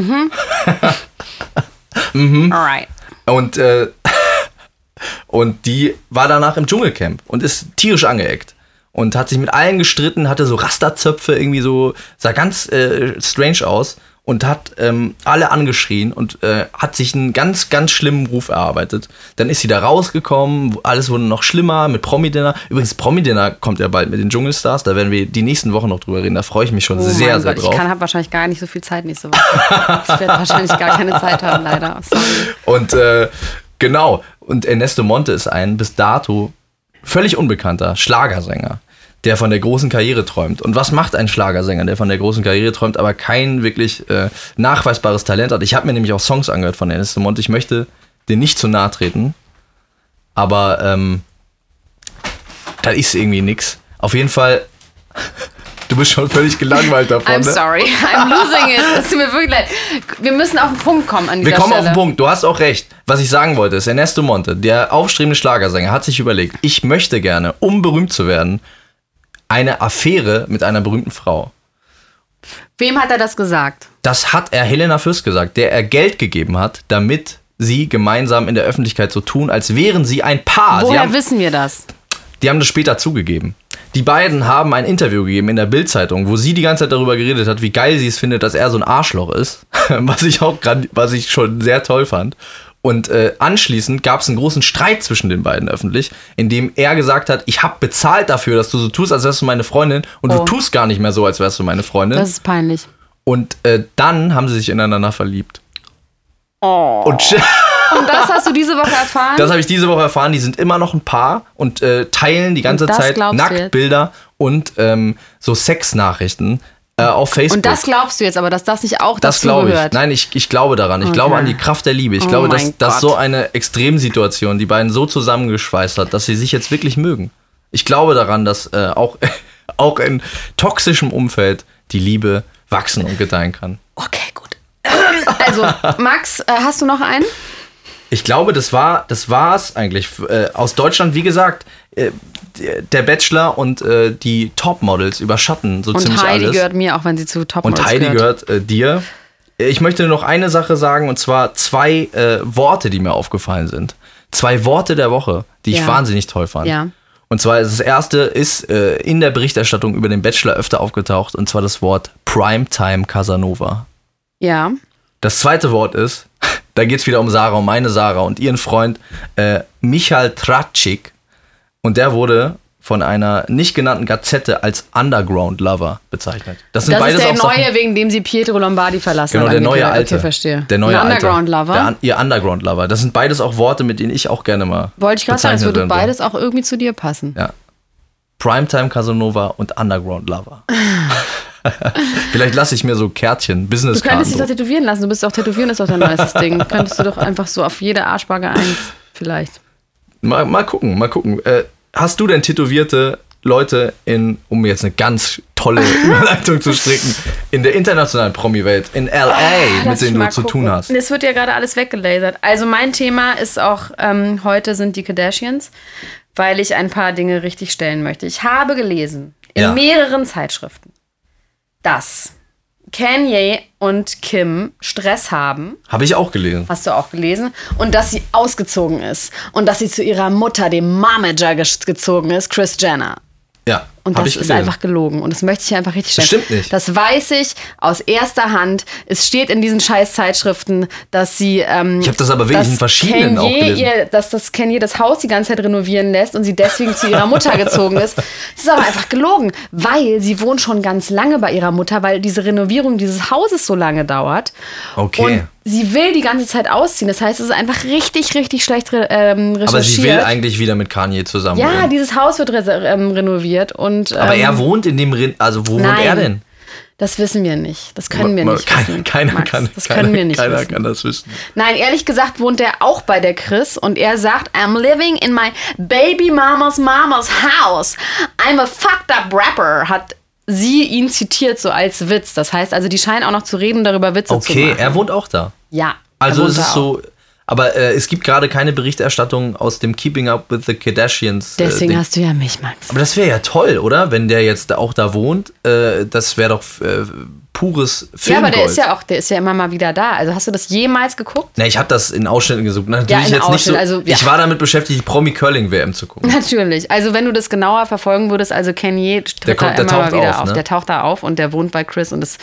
Speaker 1: Alright.
Speaker 2: Und, äh, und die war danach im Dschungelcamp und ist tierisch angeeckt. Und hat sich mit allen gestritten, hatte so Rasterzöpfe, irgendwie so, sah ganz äh, strange aus und hat ähm, alle angeschrien und äh, hat sich einen ganz, ganz schlimmen Ruf erarbeitet. Dann ist sie da rausgekommen, alles wurde noch schlimmer mit Promi-Dinner. Übrigens, Promi-Dinner kommt ja bald mit den Dschungelstars, da werden wir die nächsten Wochen noch drüber reden, da freue ich mich schon
Speaker 1: Oh
Speaker 2: sehr,
Speaker 1: mein
Speaker 2: sehr
Speaker 1: Gott,
Speaker 2: drauf.
Speaker 1: ich kann habe wahrscheinlich gar nicht so viel Zeit nächste Woche. ich werde wahrscheinlich gar keine Zeit haben, leider. Sorry.
Speaker 2: Und äh, genau, und Ernesto Monte ist ein bis dato völlig unbekannter Schlagersänger, der von der großen Karriere träumt. Und was macht ein Schlagersänger, der von der großen Karriere träumt, aber kein wirklich äh, nachweisbares Talent hat? Ich habe mir nämlich auch Songs angehört von Ernesto Monte. Ich möchte den nicht zu nahe treten, aber ähm, da ist irgendwie nix. Auf jeden Fall, du bist schon völlig gelangweilt davon.
Speaker 1: I'm
Speaker 2: ne?
Speaker 1: sorry. I'm losing it. Es tut mir wirklich leid. Wir müssen auf den Punkt kommen an dieser
Speaker 2: Wir kommen
Speaker 1: Stelle.
Speaker 2: auf den Punkt. Du hast auch recht. Was ich sagen wollte, ist, Ernesto Monte, der aufstrebende Schlagersänger, hat sich überlegt, ich möchte gerne, um berühmt zu werden, eine Affäre mit einer berühmten Frau.
Speaker 1: Wem hat er das gesagt?
Speaker 2: Das hat er Helena Fürst gesagt, der er Geld gegeben hat, damit sie gemeinsam in der Öffentlichkeit so tun, als wären sie ein Paar.
Speaker 1: Woher
Speaker 2: haben,
Speaker 1: wissen wir das?
Speaker 2: die haben das später zugegeben. Die beiden haben ein Interview gegeben in der Bild-Zeitung, wo sie die ganze Zeit darüber geredet hat, wie geil sie es findet, dass er so ein Arschloch ist. Was ich auch grad, was ich schon sehr toll fand. Und äh, anschließend gab es einen großen Streit zwischen den beiden öffentlich, in dem er gesagt hat, ich habe bezahlt dafür, dass du so tust, als wärst du meine Freundin und
Speaker 1: Oh.
Speaker 2: du tust gar nicht mehr so, als wärst du meine Freundin.
Speaker 1: Das ist peinlich.
Speaker 2: und äh, dann haben sie sich ineinander verliebt.
Speaker 1: Oh.
Speaker 2: Und
Speaker 1: Und das hast du diese Woche erfahren?
Speaker 2: Das habe ich diese Woche erfahren. Die sind immer noch ein Paar und äh, teilen die ganze Zeit? Nacktbilder und ähm, so Sexnachrichten äh, auf Facebook.
Speaker 1: Und das glaubst du jetzt aber, dass das nicht auch
Speaker 2: das
Speaker 1: dazu
Speaker 2: glaube ich.
Speaker 1: gehört?
Speaker 2: Nein, ich, ich glaube daran. Ich glaube
Speaker 1: Okay.
Speaker 2: an die Kraft der Liebe. Ich
Speaker 1: Oh
Speaker 2: glaube, dass, dass so eine Extremsituation die beiden so zusammengeschweißt hat, dass sie sich jetzt wirklich mögen. Ich glaube daran, dass äh, auch, auch in toxischem Umfeld die Liebe wachsen und gedeihen kann.
Speaker 1: Okay, gut. Also, Max, äh, hast du noch einen?
Speaker 2: Ich glaube, das war das war's eigentlich äh, aus Deutschland. Wie gesagt, äh, der Bachelor und äh, die Topmodels überschatten so
Speaker 1: Und
Speaker 2: ziemlich
Speaker 1: Heidi
Speaker 2: alles.
Speaker 1: gehört mir, auch wenn sie zu Top
Speaker 2: und Heidi gehört äh, dir. Ich möchte noch eine Sache sagen und zwar zwei äh, Worte, die mir aufgefallen sind. Zwei Worte der Woche, die ich
Speaker 1: Ja.
Speaker 2: wahnsinnig toll fand.
Speaker 1: Ja.
Speaker 2: Und zwar das erste ist äh, in der Berichterstattung über den Bachelor öfter aufgetaucht und zwar das Wort Primetime Casanova.
Speaker 1: Ja.
Speaker 2: Das zweite Wort ist, da geht es wieder um Sarah, um meine Sarah und ihren Freund äh, Michal Tratschik. Und der wurde von einer nicht genannten Gazette als Underground Lover bezeichnet. Das sind
Speaker 1: Das ist
Speaker 2: beides
Speaker 1: der
Speaker 2: auch
Speaker 1: neue,
Speaker 2: Sachen,
Speaker 1: wegen dem sie Pietro Lombardi verlassen
Speaker 2: Genau,
Speaker 1: hat.
Speaker 2: der neue. Alte.
Speaker 1: Okay, verstehe.
Speaker 2: Der neue
Speaker 1: Ein. Underground Lover.
Speaker 2: Der, ihr Underground Lover. Das sind beides auch Worte, mit denen ich auch gerne mal.
Speaker 1: Wollte ich gerade sagen, es würde
Speaker 2: werden
Speaker 1: beides auch irgendwie zu dir passen.
Speaker 2: Ja. Primetime Casanova und Underground Lover. Vielleicht lasse ich mir so Kärtchen,
Speaker 1: Du
Speaker 2: Businesskarten.
Speaker 1: könntest dich
Speaker 2: so.
Speaker 1: doch tätowieren lassen. Du bist auch tätowieren, ist doch dein neuestes Ding. Könntest du doch einfach so auf jede Arschbacke eins vielleicht.
Speaker 2: Mal, mal gucken, mal gucken. Äh, hast du denn tätowierte Leute in, um jetzt eine ganz tolle Überleitung zu stricken, in der internationalen Promi-Welt, in LA, mit
Speaker 1: Lass ich
Speaker 2: denen du zu
Speaker 1: gucken.
Speaker 2: tun hast?
Speaker 1: Es wird ja gerade alles weggelasert. Also mein Thema ist auch, ähm, heute sind die Kardashians, weil ich ein paar Dinge richtig stellen möchte. Ich habe gelesen in
Speaker 2: Ja.
Speaker 1: mehreren Zeitschriften, dass Kanye und Kim Stress haben.
Speaker 2: Habe ich auch gelesen.
Speaker 1: Hast du auch gelesen? Und dass sie ausgezogen ist. Und dass sie zu ihrer Mutter, dem Momager, ges- gezogen ist, Chris Jenner.
Speaker 2: Ja.
Speaker 1: Und
Speaker 2: Hab
Speaker 1: das ist einfach gelogen. Und das möchte ich einfach richtig
Speaker 2: Das
Speaker 1: stellen.
Speaker 2: stimmt nicht.
Speaker 1: Das weiß ich aus erster Hand. Es steht in diesen scheiß Zeitschriften, dass sie. Ähm,
Speaker 2: Ich hab das aber wirklich in verschiedenen auch
Speaker 1: Kanye
Speaker 2: gelesen.
Speaker 1: Ihr, dass das Kanye das Haus die ganze Zeit renovieren lässt und sie deswegen zu ihrer Mutter gezogen ist. Das ist aber einfach gelogen, weil sie wohnt schon ganz lange bei ihrer Mutter, weil diese Renovierung dieses Hauses so lange dauert.
Speaker 2: Okay.
Speaker 1: Und sie will die ganze Zeit ausziehen. Das heißt, es ist einfach richtig, richtig schlecht ähm, recherchiert.
Speaker 2: Aber sie will eigentlich wieder mit Kanye zusammen.
Speaker 1: Ja, dieses Haus wird ähm, renoviert und. Ähm,
Speaker 2: aber er wohnt in dem Rin also wo wohnt
Speaker 1: nein.
Speaker 2: er denn?
Speaker 1: Das wissen wir nicht. Das können wir
Speaker 2: Ma-
Speaker 1: nicht.
Speaker 2: keiner,
Speaker 1: wissen,
Speaker 2: keiner
Speaker 1: Max.
Speaker 2: kann,
Speaker 1: Das
Speaker 2: keiner,
Speaker 1: können wir nicht
Speaker 2: keiner
Speaker 1: wissen.
Speaker 2: kann das wissen.
Speaker 1: Nein, ehrlich gesagt wohnt er auch bei der Chris und er sagt, I'm living in my baby mama's mama's house. I'm a fucked up rapper, hat sie ihn zitiert so als Witz. Das heißt also, die scheinen auch noch zu reden, darüber Witze zu
Speaker 2: Okay,
Speaker 1: machen.
Speaker 2: er wohnt auch da.
Speaker 1: ja.
Speaker 2: Also es
Speaker 1: wohnt
Speaker 2: ist
Speaker 1: da
Speaker 2: so, aber äh, es gibt gerade keine Berichterstattung aus dem Keeping Up with the Kardashians. Äh,
Speaker 1: Deswegen
Speaker 2: Ding.
Speaker 1: hast du ja mich, Max.
Speaker 2: aber das wäre ja toll, oder? Wenn der jetzt auch da wohnt, äh, das wäre doch pures
Speaker 1: Ja,
Speaker 2: Filmgold.
Speaker 1: aber der ist ja auch, der ist ja immer mal wieder da. Also hast du das jemals geguckt?
Speaker 2: Na, ich habe das in Ausschnitten gesucht. Natürlich
Speaker 1: Ja, in
Speaker 2: jetzt nicht so.
Speaker 1: Also, ja.
Speaker 2: Ich war damit beschäftigt, die Promi Curling WM zu gucken.
Speaker 1: Natürlich. Also wenn du das genauer verfolgen würdest, also Kanye tritt
Speaker 2: Der kommt-
Speaker 1: da
Speaker 2: der
Speaker 1: immer mal wieder
Speaker 2: auf,
Speaker 1: auf.
Speaker 2: ne?
Speaker 1: Der taucht da auf und der wohnt bei Chris und das,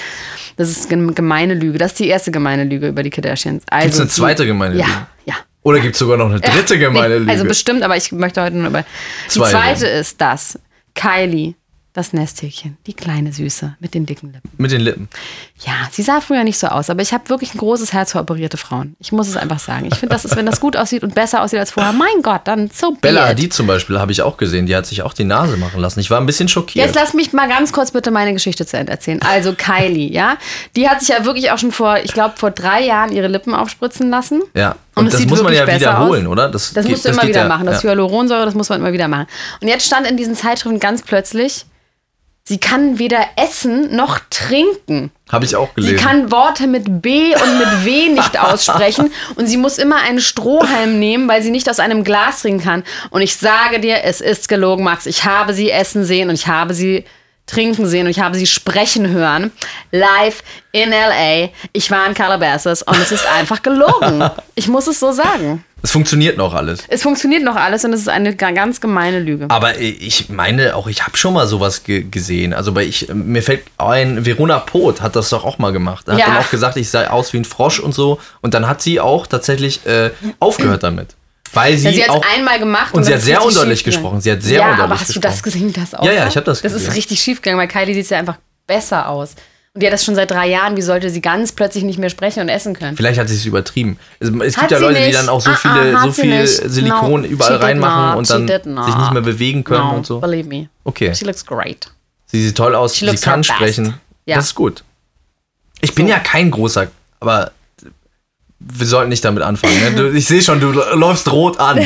Speaker 1: das ist eine gemeine Lüge. Das ist die erste gemeine Lüge über die Kardashians. Also
Speaker 2: Gibt's eine zweite gemeine
Speaker 1: ja,
Speaker 2: Lüge?
Speaker 1: Ja,
Speaker 2: Oder gibt es sogar noch eine dritte gemeine
Speaker 1: nee,
Speaker 2: Lüge?
Speaker 1: Also bestimmt, aber ich möchte heute nur über. Die zweite
Speaker 2: reden.
Speaker 1: ist das. Kylie, das Nesthäkchen, die kleine Süße mit den dicken Lippen.
Speaker 2: Mit den Lippen.
Speaker 1: Ja, sie sah früher nicht so aus, aber ich habe wirklich ein großes Herz für operierte Frauen. Ich muss es einfach sagen. Ich finde, das ist, wenn das gut aussieht und besser aussieht als vorher, mein Gott, dann so be
Speaker 2: Bella
Speaker 1: it.
Speaker 2: Hadid zum Beispiel habe ich auch gesehen. Die hat sich auch die Nase machen lassen. Ich war ein bisschen schockiert.
Speaker 1: Jetzt lass mich mal ganz kurz bitte meine Geschichte zu Ende erzählen. Also Kylie, ja, die hat sich ja wirklich auch schon vor, ich glaube, vor drei Jahren ihre Lippen aufspritzen lassen.
Speaker 2: ja.
Speaker 1: Und
Speaker 2: Und,
Speaker 1: es
Speaker 2: das
Speaker 1: sieht
Speaker 2: muss man
Speaker 1: wirklich
Speaker 2: ja
Speaker 1: besser
Speaker 2: wiederholen,
Speaker 1: aus.
Speaker 2: oder? Das,
Speaker 1: Das
Speaker 2: geht-
Speaker 1: musst du immer
Speaker 2: geht
Speaker 1: wieder
Speaker 2: ja,
Speaker 1: machen. Das
Speaker 2: ja.
Speaker 1: Hyaluronsäure, das muss man immer wieder machen. Und jetzt stand in diesen Zeitschriften ganz plötzlich, sie kann weder essen noch trinken.
Speaker 2: Habe ich auch
Speaker 1: Sie
Speaker 2: gelesen.
Speaker 1: kann Worte mit B und mit W nicht aussprechen und sie muss immer einen Strohhalm nehmen, weil sie nicht aus einem Glas trinken kann. Und ich sage dir, es ist gelogen, Max. Ich habe sie essen sehen und ich habe sie trinken sehen und ich habe sie sprechen hören. Live in LA. Ich war in Calabasas und es ist einfach gelogen. Ich muss es so sagen.
Speaker 2: Es funktioniert noch alles.
Speaker 1: Es funktioniert noch alles und es ist eine ga- ganz gemeine Lüge.
Speaker 2: Aber ich meine, auch ich habe schon mal sowas ge gesehen. Also bei ich, mir fällt ein, Verona Poth hat das doch auch mal gemacht. Hat
Speaker 1: Ja.
Speaker 2: dann auch gesagt, ich sei aus wie ein Frosch und so. Und dann hat sie auch tatsächlich äh, aufgehört damit. Weil sie,
Speaker 1: Ja, sie hat
Speaker 2: auch
Speaker 1: einmal gemacht.
Speaker 2: und
Speaker 1: das
Speaker 2: sie hat sehr undeutlich gesprochen. Sie hat sehr
Speaker 1: ja, aber hast du das
Speaker 2: gesprochen.
Speaker 1: gesehen, das auch
Speaker 2: Ja, ja, ich hab das
Speaker 1: Das
Speaker 2: gesehen.
Speaker 1: ist richtig schief gegangen, weil Kylie sieht ja einfach besser aus. Und die hat das schon seit drei Jahren. Wie sollte sie ganz plötzlich nicht mehr sprechen und essen können?
Speaker 2: Vielleicht hat sie es übertrieben. Es, es gibt ja Leute, die
Speaker 1: nicht.
Speaker 2: dann auch so
Speaker 1: Ah,
Speaker 2: viele,
Speaker 1: ah, hat
Speaker 2: so viel. Silikon
Speaker 1: No,
Speaker 2: überall reinmachen
Speaker 1: not.
Speaker 2: und dann sich nicht mehr bewegen können
Speaker 1: no,
Speaker 2: und so.
Speaker 1: believe me.
Speaker 2: Okay.
Speaker 1: She looks great.
Speaker 2: Sie sieht toll aus,
Speaker 1: She
Speaker 2: sie kann sprechen.
Speaker 1: Ja.
Speaker 2: Das ist gut. Ich bin
Speaker 1: So.
Speaker 2: ja kein großer, aber wir sollten nicht damit anfangen. Ne? Ich sehe schon, du läufst rot an.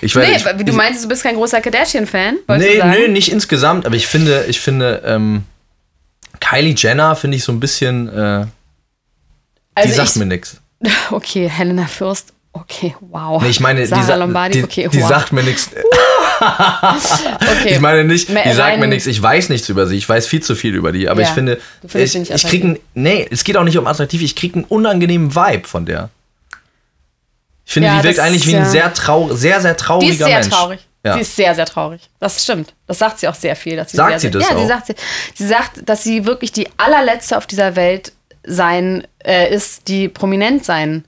Speaker 2: Ich werde,
Speaker 1: Nee,
Speaker 2: ich,
Speaker 1: du meinst, du bist kein großer Kardashian-Fan?
Speaker 2: nee, nee, nicht insgesamt, aber ich finde, ich finde, ähm, Kylie Jenner finde ich so ein bisschen, äh, die
Speaker 1: Also
Speaker 2: sagt
Speaker 1: ich,
Speaker 2: mir nichts.
Speaker 1: Okay, Helena Fürst. Okay, wow.
Speaker 2: Nee, ich meine,
Speaker 1: Sarah
Speaker 2: die, sa-
Speaker 1: Lombardi.
Speaker 2: die,
Speaker 1: okay,
Speaker 2: die
Speaker 1: wow.
Speaker 2: sagt mir nichts.
Speaker 1: okay.
Speaker 2: Ich meine nicht, die sagt mir nichts, ich weiß nichts über sie, ich weiß viel zu viel über die, aber
Speaker 1: Ja,
Speaker 2: ich finde, ich, ich kriege einen, nee, es geht auch nicht um attraktiv, ich kriege einen unangenehmen Vibe von der. Ich finde,
Speaker 1: Ja,
Speaker 2: die wirkt eigentlich wie ein
Speaker 1: ja-
Speaker 2: sehr, trau sehr, sehr trauriger
Speaker 1: Die ist sehr
Speaker 2: Mensch.
Speaker 1: traurig.
Speaker 2: Ja.
Speaker 1: Sie ist sehr, sehr traurig. Das stimmt. Das sagt sie auch sehr viel. Dass sie
Speaker 2: Sagt
Speaker 1: sehr,
Speaker 2: sie
Speaker 1: sehr,
Speaker 2: das
Speaker 1: Ja, sie
Speaker 2: auch?
Speaker 1: sagt, sie, sie sagt, dass sie wirklich die allerletzte auf dieser Welt sein äh, ist, die prominent sein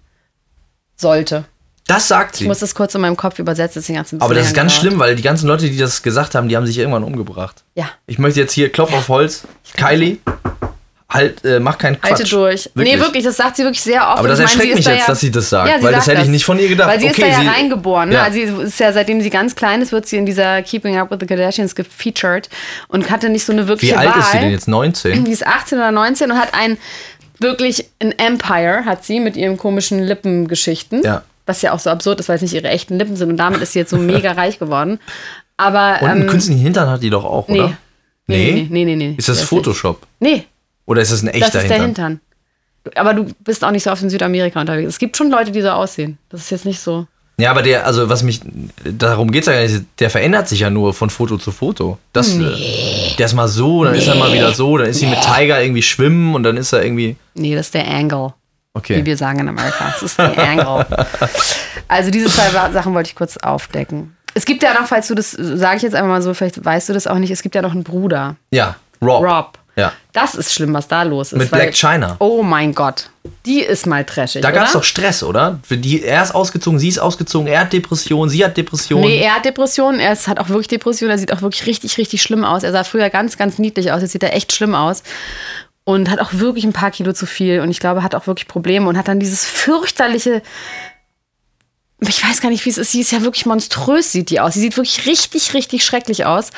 Speaker 1: sollte.
Speaker 2: Das sagt
Speaker 1: Ich
Speaker 2: sie.
Speaker 1: muss das kurz in meinem Kopf übersetzen, deswegen bisschen
Speaker 2: Aber das ist ganz
Speaker 1: gedauert.
Speaker 2: schlimm, weil die ganzen Leute, die das gesagt haben, die haben sich irgendwann umgebracht.
Speaker 1: Ja.
Speaker 2: Ich möchte jetzt hier Klopf auf Holz. Kylie, halt, äh, mach keinen Quatsch.
Speaker 1: Halte durch. Nee, wirklich, das sagt sie wirklich sehr oft.
Speaker 2: Aber das
Speaker 1: meine,
Speaker 2: erschreckt
Speaker 1: ist
Speaker 2: mich
Speaker 1: da
Speaker 2: jetzt,
Speaker 1: ja,
Speaker 2: dass sie das sagt,
Speaker 1: Ja, sie
Speaker 2: weil das
Speaker 1: sagt
Speaker 2: hätte ich nicht von ihr gedacht.
Speaker 1: Weil sie
Speaker 2: Okay,
Speaker 1: ist da ja reingeboren.
Speaker 2: Ja.
Speaker 1: Ne? Also sie ist ja, seitdem sie ganz klein ist, wird sie in dieser Keeping Up with the Kardashians gefeatured und hatte nicht so eine wirkliche
Speaker 2: Wie alt
Speaker 1: Wahl.
Speaker 2: ist sie denn jetzt? 19?
Speaker 1: Die ist 18 oder 19 und hat ein wirklich ein Empire, hat sie mit ihren komischen Lippengeschichten.
Speaker 2: Ja.
Speaker 1: Was ja auch so absurd ist, weil es nicht ihre echten Lippen sind und damit ist sie jetzt so mega reich geworden. Aber
Speaker 2: Und einen
Speaker 1: ähm,
Speaker 2: künstlichen Hintern hat die doch auch,
Speaker 1: nee.
Speaker 2: oder?
Speaker 1: Nee, nee, nee, nee, nee.
Speaker 2: Ist das
Speaker 1: Der
Speaker 2: Photoshop?
Speaker 1: Nee,
Speaker 2: Oder ist das ein echter
Speaker 1: das ist der
Speaker 2: Hintern?
Speaker 1: Hintern. Aber du bist auch nicht so oft in Südamerika unterwegs. Es gibt schon Leute, die so aussehen. Das ist jetzt nicht so.
Speaker 2: Ja, aber der, also was mich, darum geht's ja gar nicht, der verändert sich ja nur von Foto zu Foto. Das, äh, der ist mal so, dann ist er mal wieder so, dann ist sie mit Tiger irgendwie schwimmen und dann ist er irgendwie,
Speaker 1: Nee, das ist der Angle,
Speaker 2: okay.
Speaker 1: wie wir sagen in Amerika. Das ist der Angle. Also diese zwei Sachen wollte ich kurz aufdecken. Es gibt ja noch, falls du das, sage ich jetzt einfach mal so, vielleicht weißt du das auch nicht, es gibt ja noch einen Bruder,
Speaker 2: Ja, Rob.
Speaker 1: Rob.
Speaker 2: Ja.
Speaker 1: Das ist schlimm, was da los ist.
Speaker 2: Mit
Speaker 1: weil-
Speaker 2: Black China.
Speaker 1: Oh mein Gott. Die ist mal trashig.
Speaker 2: Da gab es doch Stress, oder? Für die, er ist ausgezogen, sie ist ausgezogen, er hat Depressionen, sie hat Depressionen.
Speaker 1: Nee, er hat Depressionen. Er ist, hat auch wirklich Depressionen. Er sieht auch wirklich richtig, richtig schlimm aus. Er sah früher ganz, ganz niedlich aus. Jetzt sieht er echt schlimm aus. Und hat auch wirklich ein paar Kilo zu viel. Und ich glaube, hat auch wirklich Probleme. Und hat dann dieses fürchterliche. Ich weiß gar nicht, wie es ist. Sie ist ja wirklich monströs, sieht die aus. Sie sieht wirklich richtig, richtig schrecklich aus.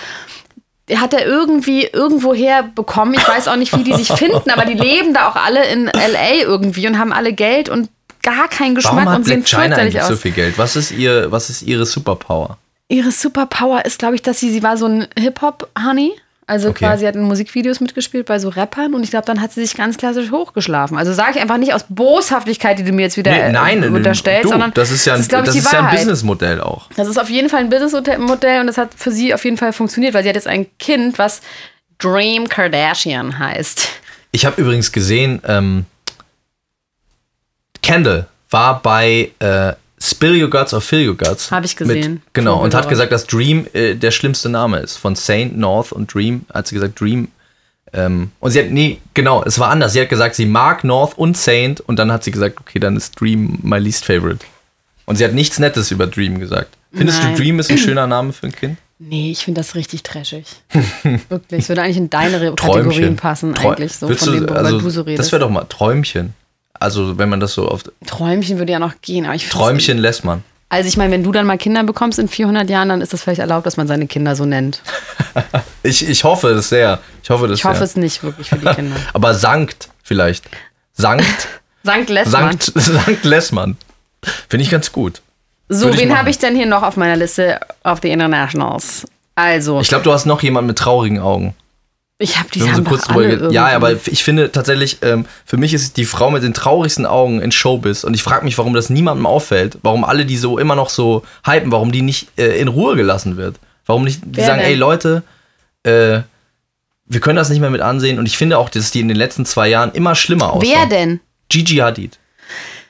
Speaker 1: Hat er irgendwie irgendwoher bekommen. Ich weiß auch nicht, wie die sich finden, aber die leben da auch alle in L.A. irgendwie und haben alle Geld und gar keinen Geschmack
Speaker 2: Warum hat
Speaker 1: und sehen
Speaker 2: China eigentlich
Speaker 1: aus.
Speaker 2: so viel Geld? Was ist, ihr, was ist ihre Superpower?
Speaker 1: Ihre Superpower ist, glaube ich, dass sie, sie war so ein Hip-Hop-Honey. Also
Speaker 2: Okay.
Speaker 1: quasi hat in Musikvideos mitgespielt bei so Rappern und ich glaube, dann hat sie sich ganz klassisch hochgeschlafen. Also sage ich einfach nicht aus Boshaftigkeit, die du mir jetzt wieder
Speaker 2: Nee,
Speaker 1: äh,
Speaker 2: nein,
Speaker 1: unterstellst,
Speaker 2: du,
Speaker 1: sondern
Speaker 2: das ist ja ein,
Speaker 1: glaub ich,
Speaker 2: das ist ja ein. Businessmodell auch.
Speaker 1: Das ist auf jeden Fall ein Businessmodell und das hat für sie auf jeden Fall funktioniert, weil sie hat jetzt ein Kind, was Dream Kardashian heißt.
Speaker 2: Ich habe übrigens gesehen, ähm, Kendall war bei äh, Spill Your Guts or Fill Your Guts.
Speaker 1: Hab ich gesehen.
Speaker 2: Mit, genau, und hat gesagt, dass Dream äh, der schlimmste Name ist. Von Saint, North und Dream hat sie gesagt, Dream. Ähm, und sie hat, nee, genau, es war anders. Sie hat gesagt, sie mag North und Saint und dann hat sie gesagt, okay, dann ist Dream my least favorite. Und sie hat nichts Nettes über Dream gesagt. Findest
Speaker 1: Nein.
Speaker 2: du Dream ist ein schöner Name für ein Kind?
Speaker 1: Nee, ich finde das richtig trashig. Wirklich. Es würde eigentlich in deine Kategorien
Speaker 2: Träumchen.
Speaker 1: passen,
Speaker 2: Trau-
Speaker 1: eigentlich, so
Speaker 2: Willst
Speaker 1: von
Speaker 2: du,
Speaker 1: dem, worüber
Speaker 2: also,
Speaker 1: du so redest.
Speaker 2: Das wäre doch mal Träumchen. Also, wenn man das so auf
Speaker 1: Träumchen würde ja noch gehen, aber ich
Speaker 2: Träumchen lässt man.
Speaker 1: Also ich meine, wenn du dann mal Kinder bekommst in 400 Jahren, dann ist das vielleicht erlaubt, dass man seine Kinder so nennt.
Speaker 2: Ich, ich hoffe das sehr. Ich hoffe das
Speaker 1: Ich hoffe
Speaker 2: sehr.
Speaker 1: es nicht wirklich für die Kinder.
Speaker 2: Aber Sankt vielleicht. Sankt,
Speaker 1: Sankt Lessmann.
Speaker 2: Sankt, Sankt Lessmann. Finde ich ganz gut.
Speaker 1: So,
Speaker 2: Würde
Speaker 1: wen habe ich denn hier noch auf meiner Liste of the Internationals? Also,
Speaker 2: Ich glaube, du hast noch jemanden mit traurigen Augen.
Speaker 1: Ich habe die
Speaker 2: haben so kurz drüber
Speaker 1: alle.
Speaker 2: Ja, aber ich finde tatsächlich, ähm, für mich ist die Frau mit den traurigsten Augen in Showbiz und ich frage mich, warum das niemandem auffällt, warum alle die so immer noch so hypen, warum die nicht äh, in Ruhe gelassen wird. Warum nicht, die
Speaker 1: Wer
Speaker 2: sagen,
Speaker 1: denn?
Speaker 2: ey Leute, äh, wir können das nicht mehr mit ansehen und ich finde auch, dass die in den letzten zwei Jahren immer schlimmer aussehen.
Speaker 1: Wer denn?
Speaker 2: Gigi Hadid.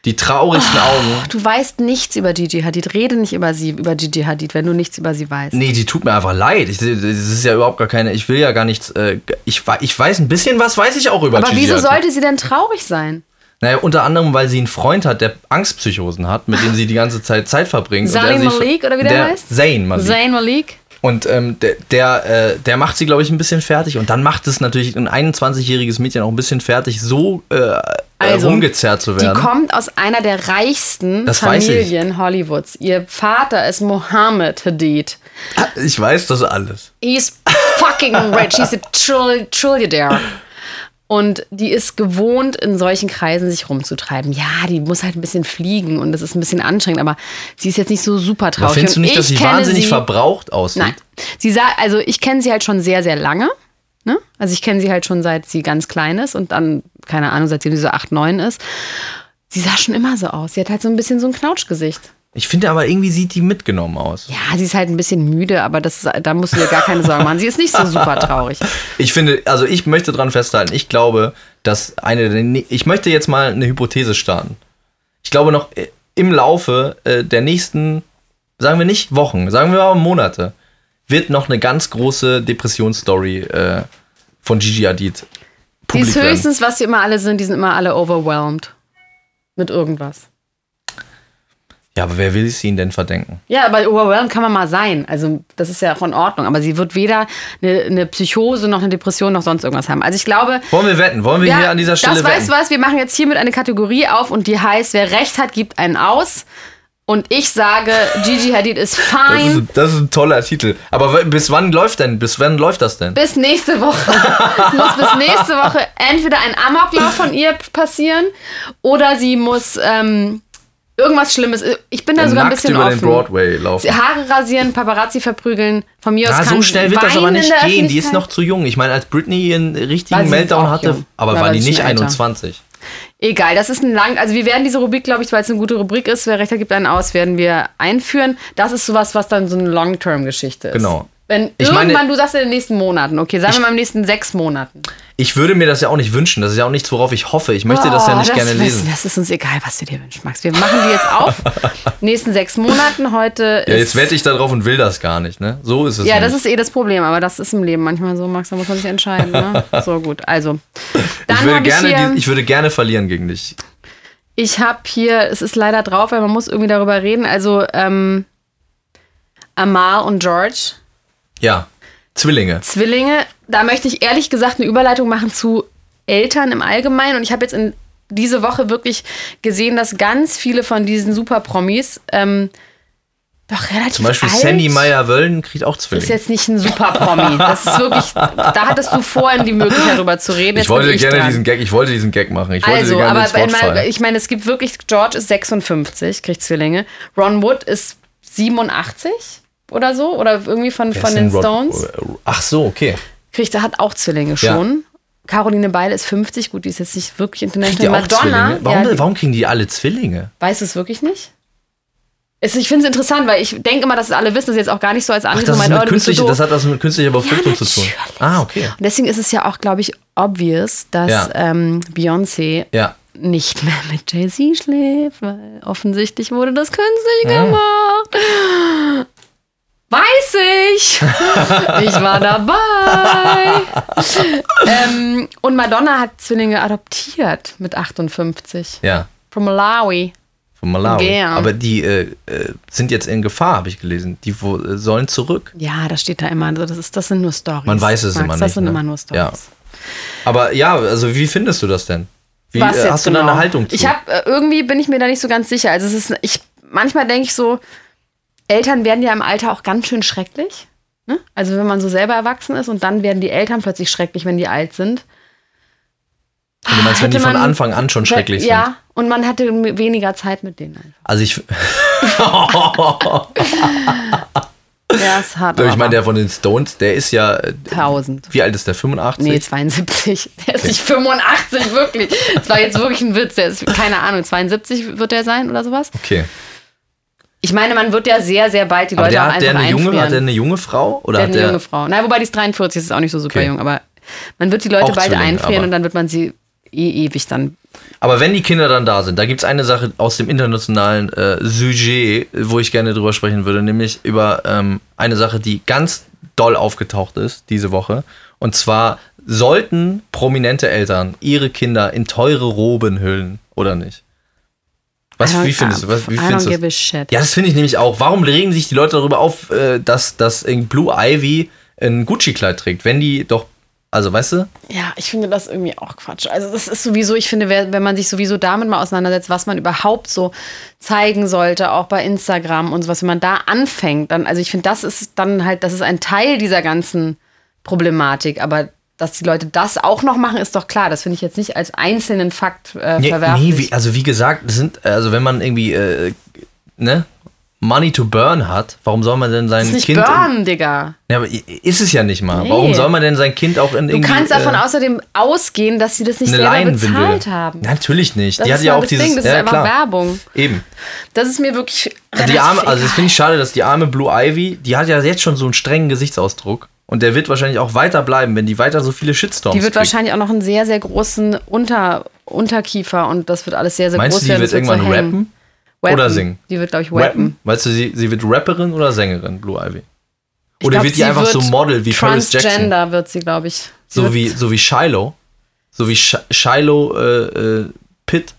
Speaker 2: Die traurigsten Augen.
Speaker 1: Du weißt nichts über Gigi Hadid. Rede nicht über sie, über Gigi Hadid, wenn du nichts über sie weißt.
Speaker 2: Nee, die tut mir einfach leid. Ich, das ist ja überhaupt gar keine. Ich will ja gar nichts. Äh, ich, ich weiß ein bisschen was, weiß ich auch über
Speaker 1: aber
Speaker 2: Gigi
Speaker 1: wieso
Speaker 2: Hadid.
Speaker 1: sollte sie denn traurig sein?
Speaker 2: Naja, unter anderem, weil sie einen Freund hat, der Angstpsychosen hat, mit dem sie die ganze Zeit Zeit verbringt.
Speaker 1: Zayn
Speaker 2: der
Speaker 1: Malik, oder wie der heißt?
Speaker 2: Zayn Malik.
Speaker 1: Zayn Malik?
Speaker 2: Und ähm, der, der, äh, der macht sie, glaube ich, ein bisschen fertig. Und dann macht es natürlich ein 21-jähriges Mädchen auch ein bisschen fertig, so äh,
Speaker 1: Also,
Speaker 2: äh, rumgezerrt zu
Speaker 1: Die
Speaker 2: werden.
Speaker 1: kommt aus einer der reichsten
Speaker 2: Das.
Speaker 1: Familien Hollywoods. Ihr Vater ist Mohammed Hadid.
Speaker 2: Ich weiß das alles.
Speaker 1: He's fucking rich. He's a trill trillionaire. Und die ist gewohnt, in solchen Kreisen sich rumzutreiben. Ja, die muss halt ein bisschen fliegen und das ist ein bisschen anstrengend, aber sie ist jetzt nicht so super traurig.
Speaker 2: Aber findest du nicht, dass sie wahnsinnig
Speaker 1: sie,
Speaker 2: verbraucht aussieht?
Speaker 1: Nein. Sie sah, also ich kenne sie halt schon sehr, sehr lange. Ne? Also ich kenne sie halt schon seit sie ganz klein ist und dann, keine Ahnung, seitdem sie so 8, 9 ist. Sie sah schon immer so aus. Sie hat halt so ein bisschen so ein Knautschgesicht.
Speaker 2: Ich finde aber irgendwie sieht die mitgenommen aus.
Speaker 1: Ja, sie ist halt ein bisschen müde, aber das, da musst du dir gar keine Sorgen machen. Sie ist nicht so super traurig.
Speaker 2: Ich finde, also ich möchte dran festhalten, ich glaube, dass eine, der ne- ich möchte jetzt mal eine Hypothese starten. Ich glaube noch äh, im Laufe äh, der nächsten, sagen wir nicht Wochen, sagen wir aber Monate, wird noch eine ganz große Depressionsstory äh, von Gigi Hadid
Speaker 1: Sie ist
Speaker 2: publik werden.
Speaker 1: höchstens, was sie immer alle sind, die sind immer alle overwhelmed. Mit irgendwas.
Speaker 2: Ja, aber wer will es ihnen denn verdenken?
Speaker 1: Ja, aber overwhelmed kann man mal sein. Also, das ist ja auch in Ordnung. Aber sie wird weder eine, eine Psychose noch eine Depression noch sonst irgendwas haben. Also, ich glaube,
Speaker 2: Wollen wir wetten? Wollen wir hier an dieser Stelle
Speaker 1: das
Speaker 2: wetten?
Speaker 1: weißt du was, wir machen jetzt hiermit eine Kategorie auf und die heißt, wer Recht hat, gibt einen aus. Und ich sage, Gigi Hadid ist
Speaker 2: das,
Speaker 1: fine.
Speaker 2: ist, das ist ein toller Titel. Aber bis wann läuft denn? Bis wann läuft das denn?
Speaker 1: Bis nächste Woche. Es muss bis nächste Woche entweder ein Amoklauf von ihr passieren oder sie muss ähm, irgendwas Schlimmes. Ich bin da sogar ein bisschen
Speaker 2: über
Speaker 1: offen.
Speaker 2: den Broadway laufen.
Speaker 1: Haare rasieren, Paparazzi verprügeln. Von mir aus
Speaker 2: Ja,
Speaker 1: kann
Speaker 2: so schnell wird das aber nicht gehen. Die ist noch zu jung. Ich meine, als Britney einen
Speaker 1: War
Speaker 2: richtigen Meltdown hatte,
Speaker 1: jung.
Speaker 2: aber war
Speaker 1: war
Speaker 2: die nicht
Speaker 1: älter.
Speaker 2: 21.
Speaker 1: Egal, das ist ein lang. Also wir werden diese Rubrik, glaube ich, weil es eine gute Rubrik ist, wer Rechter gibt einen aus, werden wir einführen. Das ist sowas, was dann so eine Long-Term-Geschichte ist.
Speaker 2: Genau.
Speaker 1: Wenn
Speaker 2: Ich
Speaker 1: irgendwann,
Speaker 2: meine-
Speaker 1: du sagst in den nächsten Monaten, okay, sagen wir mal in den nächsten sechs Monaten.
Speaker 2: Ich würde mir das ja auch nicht wünschen. Das ist ja auch nichts, worauf ich hoffe. Ich möchte das ja
Speaker 1: Oh,
Speaker 2: nicht gerne
Speaker 1: wissen-
Speaker 2: lesen.
Speaker 1: Das ist uns egal, was du dir wünschst, Max. Wir machen die jetzt auf. nächsten sechs Monaten. Heute
Speaker 2: Ja, jetzt wette ich da drauf und will das gar nicht, ne? So ist es.
Speaker 1: Ja, das ist eh das Problem, aber das ist im Leben manchmal so, Max, da muss man sich entscheiden. Ne? So gut, also.
Speaker 2: Ich, würde
Speaker 1: habe ich
Speaker 2: gerne,
Speaker 1: hier,
Speaker 2: die, ich würde gerne verlieren gegen dich.
Speaker 1: ich habe hier, es ist leider drauf, weil man muss irgendwie darüber reden, also ähm, Amal und George,
Speaker 2: Ja. Zwillinge.
Speaker 1: Zwillinge, da möchte ich ehrlich gesagt eine Überleitung machen zu Eltern im Allgemeinen und ich habe jetzt in diese Woche wirklich gesehen, dass ganz viele von diesen Super-Promis ähm, doch relativ
Speaker 2: Zum Beispiel
Speaker 1: alt
Speaker 2: Sandy Meyer-Wöllen kriegt auch
Speaker 1: Das ist
Speaker 2: Zwillinge.
Speaker 1: jetzt nicht ein Super-Promi. Das ist wirklich, da hattest du vorhin die Möglichkeit drüber zu reden. Jetzt
Speaker 2: Ich wollte
Speaker 1: bin
Speaker 2: gerne
Speaker 1: dran.
Speaker 2: diesen Gag, ich wollte diesen Gag machen. Ich wollte
Speaker 1: Also,
Speaker 2: gerne
Speaker 1: aber
Speaker 2: ins fallen.
Speaker 1: ich meine, es gibt wirklich, George ist 56, kriegt Zwillinge. Ron Wood ist 87 oder so, oder irgendwie von,
Speaker 2: Wer
Speaker 1: von den
Speaker 2: Rod-
Speaker 1: Stones.
Speaker 2: Ach so, okay.
Speaker 1: Kriegt, er hat auch Zwillinge
Speaker 2: Ja.
Speaker 1: schon. Caroline Beil ist 50, gut, die ist jetzt nicht wirklich international. Madonna?
Speaker 2: Warum,
Speaker 1: ja, die,
Speaker 2: warum kriegen die alle Zwillinge?
Speaker 1: weiß es wirklich nicht? Es, ich finde es interessant, weil ich denke immer, dass alle wissen, das ist jetzt auch gar nicht so als
Speaker 2: Ach,
Speaker 1: Angriff.
Speaker 2: das,
Speaker 1: oh, du so
Speaker 2: das hat das mit künstlicher Befruchtung zu tun. Ah, okay.
Speaker 1: Und deswegen ist es ja auch, glaube ich, obvious, dass
Speaker 2: Ja.
Speaker 1: ähm, Beyoncé
Speaker 2: Ja.
Speaker 1: nicht mehr mit Jay-Z schläft, weil offensichtlich wurde das künstlich
Speaker 2: Ah.
Speaker 1: gemacht. Weiß ich. ich war dabei. ähm, und Madonna hat Zwillinge adoptiert mit 58.
Speaker 2: Ja.
Speaker 1: From Malawi.
Speaker 2: Von Malawi.
Speaker 1: Gern.
Speaker 2: Aber die äh, äh, sind jetzt in Gefahr, habe ich gelesen. Die wo, äh, sollen zurück.
Speaker 1: Ja, das steht da immer. Also das, ist, das sind nur Stories.
Speaker 2: Man weiß es immer
Speaker 1: Das
Speaker 2: nicht,
Speaker 1: sind
Speaker 2: ne?
Speaker 1: immer nur Stories.
Speaker 2: Ja. Aber ja, also wie findest du das denn? Wie,
Speaker 1: Was
Speaker 2: äh, hast du
Speaker 1: genau?
Speaker 2: da eine Haltung zu?
Speaker 1: Ich habe irgendwie bin ich mir da nicht so ganz sicher. Also es ist ich manchmal denke ich so Eltern werden ja im Alter auch ganz schön schrecklich. Ne? Also wenn man so selber erwachsen ist und dann werden die Eltern plötzlich schrecklich, wenn die alt sind.
Speaker 2: du meinst, wenn die von
Speaker 1: man-
Speaker 2: Anfang an schon schrecklich sind?
Speaker 1: Ja, und man hatte weniger Zeit mit denen einfach.
Speaker 2: Also ich,
Speaker 1: Ja, ist hart.
Speaker 2: ich meine, der von den Stones, der ist ja, äh,
Speaker 1: 1000.
Speaker 2: wie alt ist der? 85?
Speaker 1: Nee, 72. Der ist nicht 85, wirklich. Das war jetzt wirklich ein Witz. Der ist, keine Ahnung, 72 wird der sein oder sowas.
Speaker 2: Okay.
Speaker 1: Ich meine, man wird ja sehr, sehr bald die
Speaker 2: Aber
Speaker 1: Leute
Speaker 2: der
Speaker 1: auch
Speaker 2: hat der
Speaker 1: einfach
Speaker 2: eine junge,
Speaker 1: einfrieren.
Speaker 2: hat der eine junge Frau? Oder
Speaker 1: Der
Speaker 2: hat
Speaker 1: eine
Speaker 2: der,
Speaker 1: junge Frau. Na, wobei die ist 43, ist auch nicht so super
Speaker 2: Okay.
Speaker 1: jung, aber man wird die Leute
Speaker 2: Auch
Speaker 1: bald
Speaker 2: Zwilling,
Speaker 1: einfrieren und dann wird man sie eh ewig dann.
Speaker 2: Aber wenn die Kinder dann da sind, da gibt es eine Sache aus dem internationalen äh, Sujet, wo ich gerne drüber sprechen würde, nämlich über ähm, eine Sache, die ganz doll aufgetaucht ist diese Woche. Und zwar sollten prominente Eltern ihre Kinder in teure Roben hüllen oder nicht? Was, wie findest du? Was, wie
Speaker 1: I
Speaker 2: findest
Speaker 1: don't
Speaker 2: du?
Speaker 1: give a shit.
Speaker 2: Ja, das finde ich nämlich auch. Warum regen sich die Leute darüber auf, äh, dass, dass in Blue Ivy ein Gucci-Kleid trägt, wenn die doch, also weißt du?
Speaker 1: Ja, ich finde das irgendwie auch Quatsch. Also das ist sowieso, ich finde, wenn man sich sowieso damit mal auseinandersetzt, was man überhaupt so zeigen sollte, auch bei Instagram und sowas, wenn man da anfängt, dann, also ich finde, das ist dann halt, das ist ein Teil dieser ganzen Problematik, aber dass die Leute das auch noch machen, ist doch klar. Das finde ich jetzt nicht als einzelnen Fakt äh,
Speaker 2: Nee,
Speaker 1: verwerflich.
Speaker 2: nee wie, also wie gesagt, sind, also wenn man irgendwie, äh, ne, Money to burn hat, warum soll man denn sein
Speaker 1: das ist nicht
Speaker 2: Kind.
Speaker 1: burn, Digga.
Speaker 2: In, ja, aber ist es ja nicht mal.
Speaker 1: Nee.
Speaker 2: Warum soll man denn sein Kind auch in
Speaker 1: Du
Speaker 2: irgendwie.
Speaker 1: kannst davon
Speaker 2: äh,
Speaker 1: außerdem ausgehen, dass sie das nicht selber
Speaker 2: Leinenwindel.
Speaker 1: bezahlt haben.
Speaker 2: Natürlich nicht.
Speaker 1: Das
Speaker 2: die
Speaker 1: ist
Speaker 2: hat ja auch
Speaker 1: das
Speaker 2: dieses.
Speaker 1: Ding, das
Speaker 2: ja,
Speaker 1: ist einfach
Speaker 2: klar.
Speaker 1: Werbung.
Speaker 2: Eben.
Speaker 1: Das ist mir wirklich.
Speaker 2: Die arme, also das finde ich schade, dass die arme Blue Ivy, die hat ja jetzt schon so einen strengen Gesichtsausdruck. Und der wird wahrscheinlich auch weiter bleiben, wenn die weiter so viele Shitstorms
Speaker 1: Die wird
Speaker 2: kriegt.
Speaker 1: wahrscheinlich auch noch einen sehr, sehr großen Unter, Unterkiefer und das wird alles sehr, sehr
Speaker 2: Meinst
Speaker 1: groß
Speaker 2: du, die
Speaker 1: werden.
Speaker 2: wird
Speaker 1: so
Speaker 2: irgendwann rappen?
Speaker 1: Rappen.
Speaker 2: Oder singen?
Speaker 1: Die wird, glaube ich,
Speaker 2: Rappen?
Speaker 1: rappen.
Speaker 2: Weißt du, sie, sie wird Rapperin oder Sängerin, Blue Ivy? Oder
Speaker 1: glaub,
Speaker 2: wird die
Speaker 1: sie
Speaker 2: einfach so
Speaker 1: wird
Speaker 2: Model wie Paris Jackson?
Speaker 1: Transgender wird sie, glaube ich. Sie
Speaker 2: So wie, so wie Shiloh. So wie Sh Shiloh äh, äh, Pitt.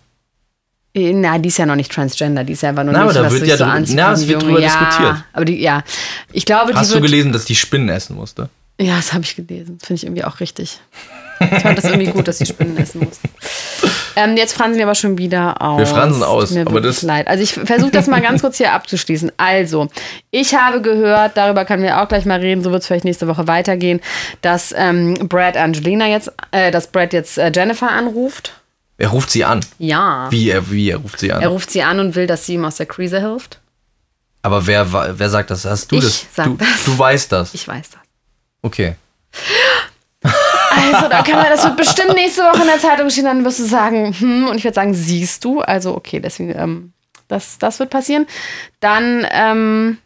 Speaker 1: Eh, Na, die ist ja noch nicht Transgender, die ist ja einfach nur
Speaker 2: Na,
Speaker 1: nicht,
Speaker 2: aber da wird ja
Speaker 1: so
Speaker 2: drü-
Speaker 1: anzieht
Speaker 2: na, es wird drüber
Speaker 1: ja,
Speaker 2: diskutiert.
Speaker 1: Aber die, ja, ich glaube,
Speaker 2: Hast du gelesen, dass die Spinnen essen musste?
Speaker 1: Ja, das habe ich gelesen. Finde ich irgendwie auch richtig. Ich fand das irgendwie gut, dass die Spinnen essen mussten. Ähm, jetzt fransen wir aber schon wieder aus.
Speaker 2: Wir fransen aus,
Speaker 1: Tut Mir
Speaker 2: aber das-
Speaker 1: leid. Also ich versuche das mal ganz kurz hier abzuschließen. Also, ich habe gehört, darüber können wir auch gleich mal reden, so wird es vielleicht nächste Woche weitergehen, dass ähm, Brad Angelina jetzt, äh, dass Brad jetzt äh, Jennifer anruft.
Speaker 2: Er ruft sie an.
Speaker 1: Ja.
Speaker 2: Wie er, wie er ruft sie an?
Speaker 1: Er ruft sie an und will, dass sie ihm aus der Krise hilft.
Speaker 2: Aber wer, wer sagt das? Hast du
Speaker 1: Ich
Speaker 2: das?
Speaker 1: sag
Speaker 2: du,
Speaker 1: das.
Speaker 2: du weißt das.
Speaker 1: Ich weiß das.
Speaker 2: Okay.
Speaker 1: Also, da kann man, das wird bestimmt nächste Woche in der Zeitung stehen, dann wirst du sagen, hm, und ich werde sagen, siehst du. Also, okay, deswegen, ähm, das, das wird passieren. Dann, ähm,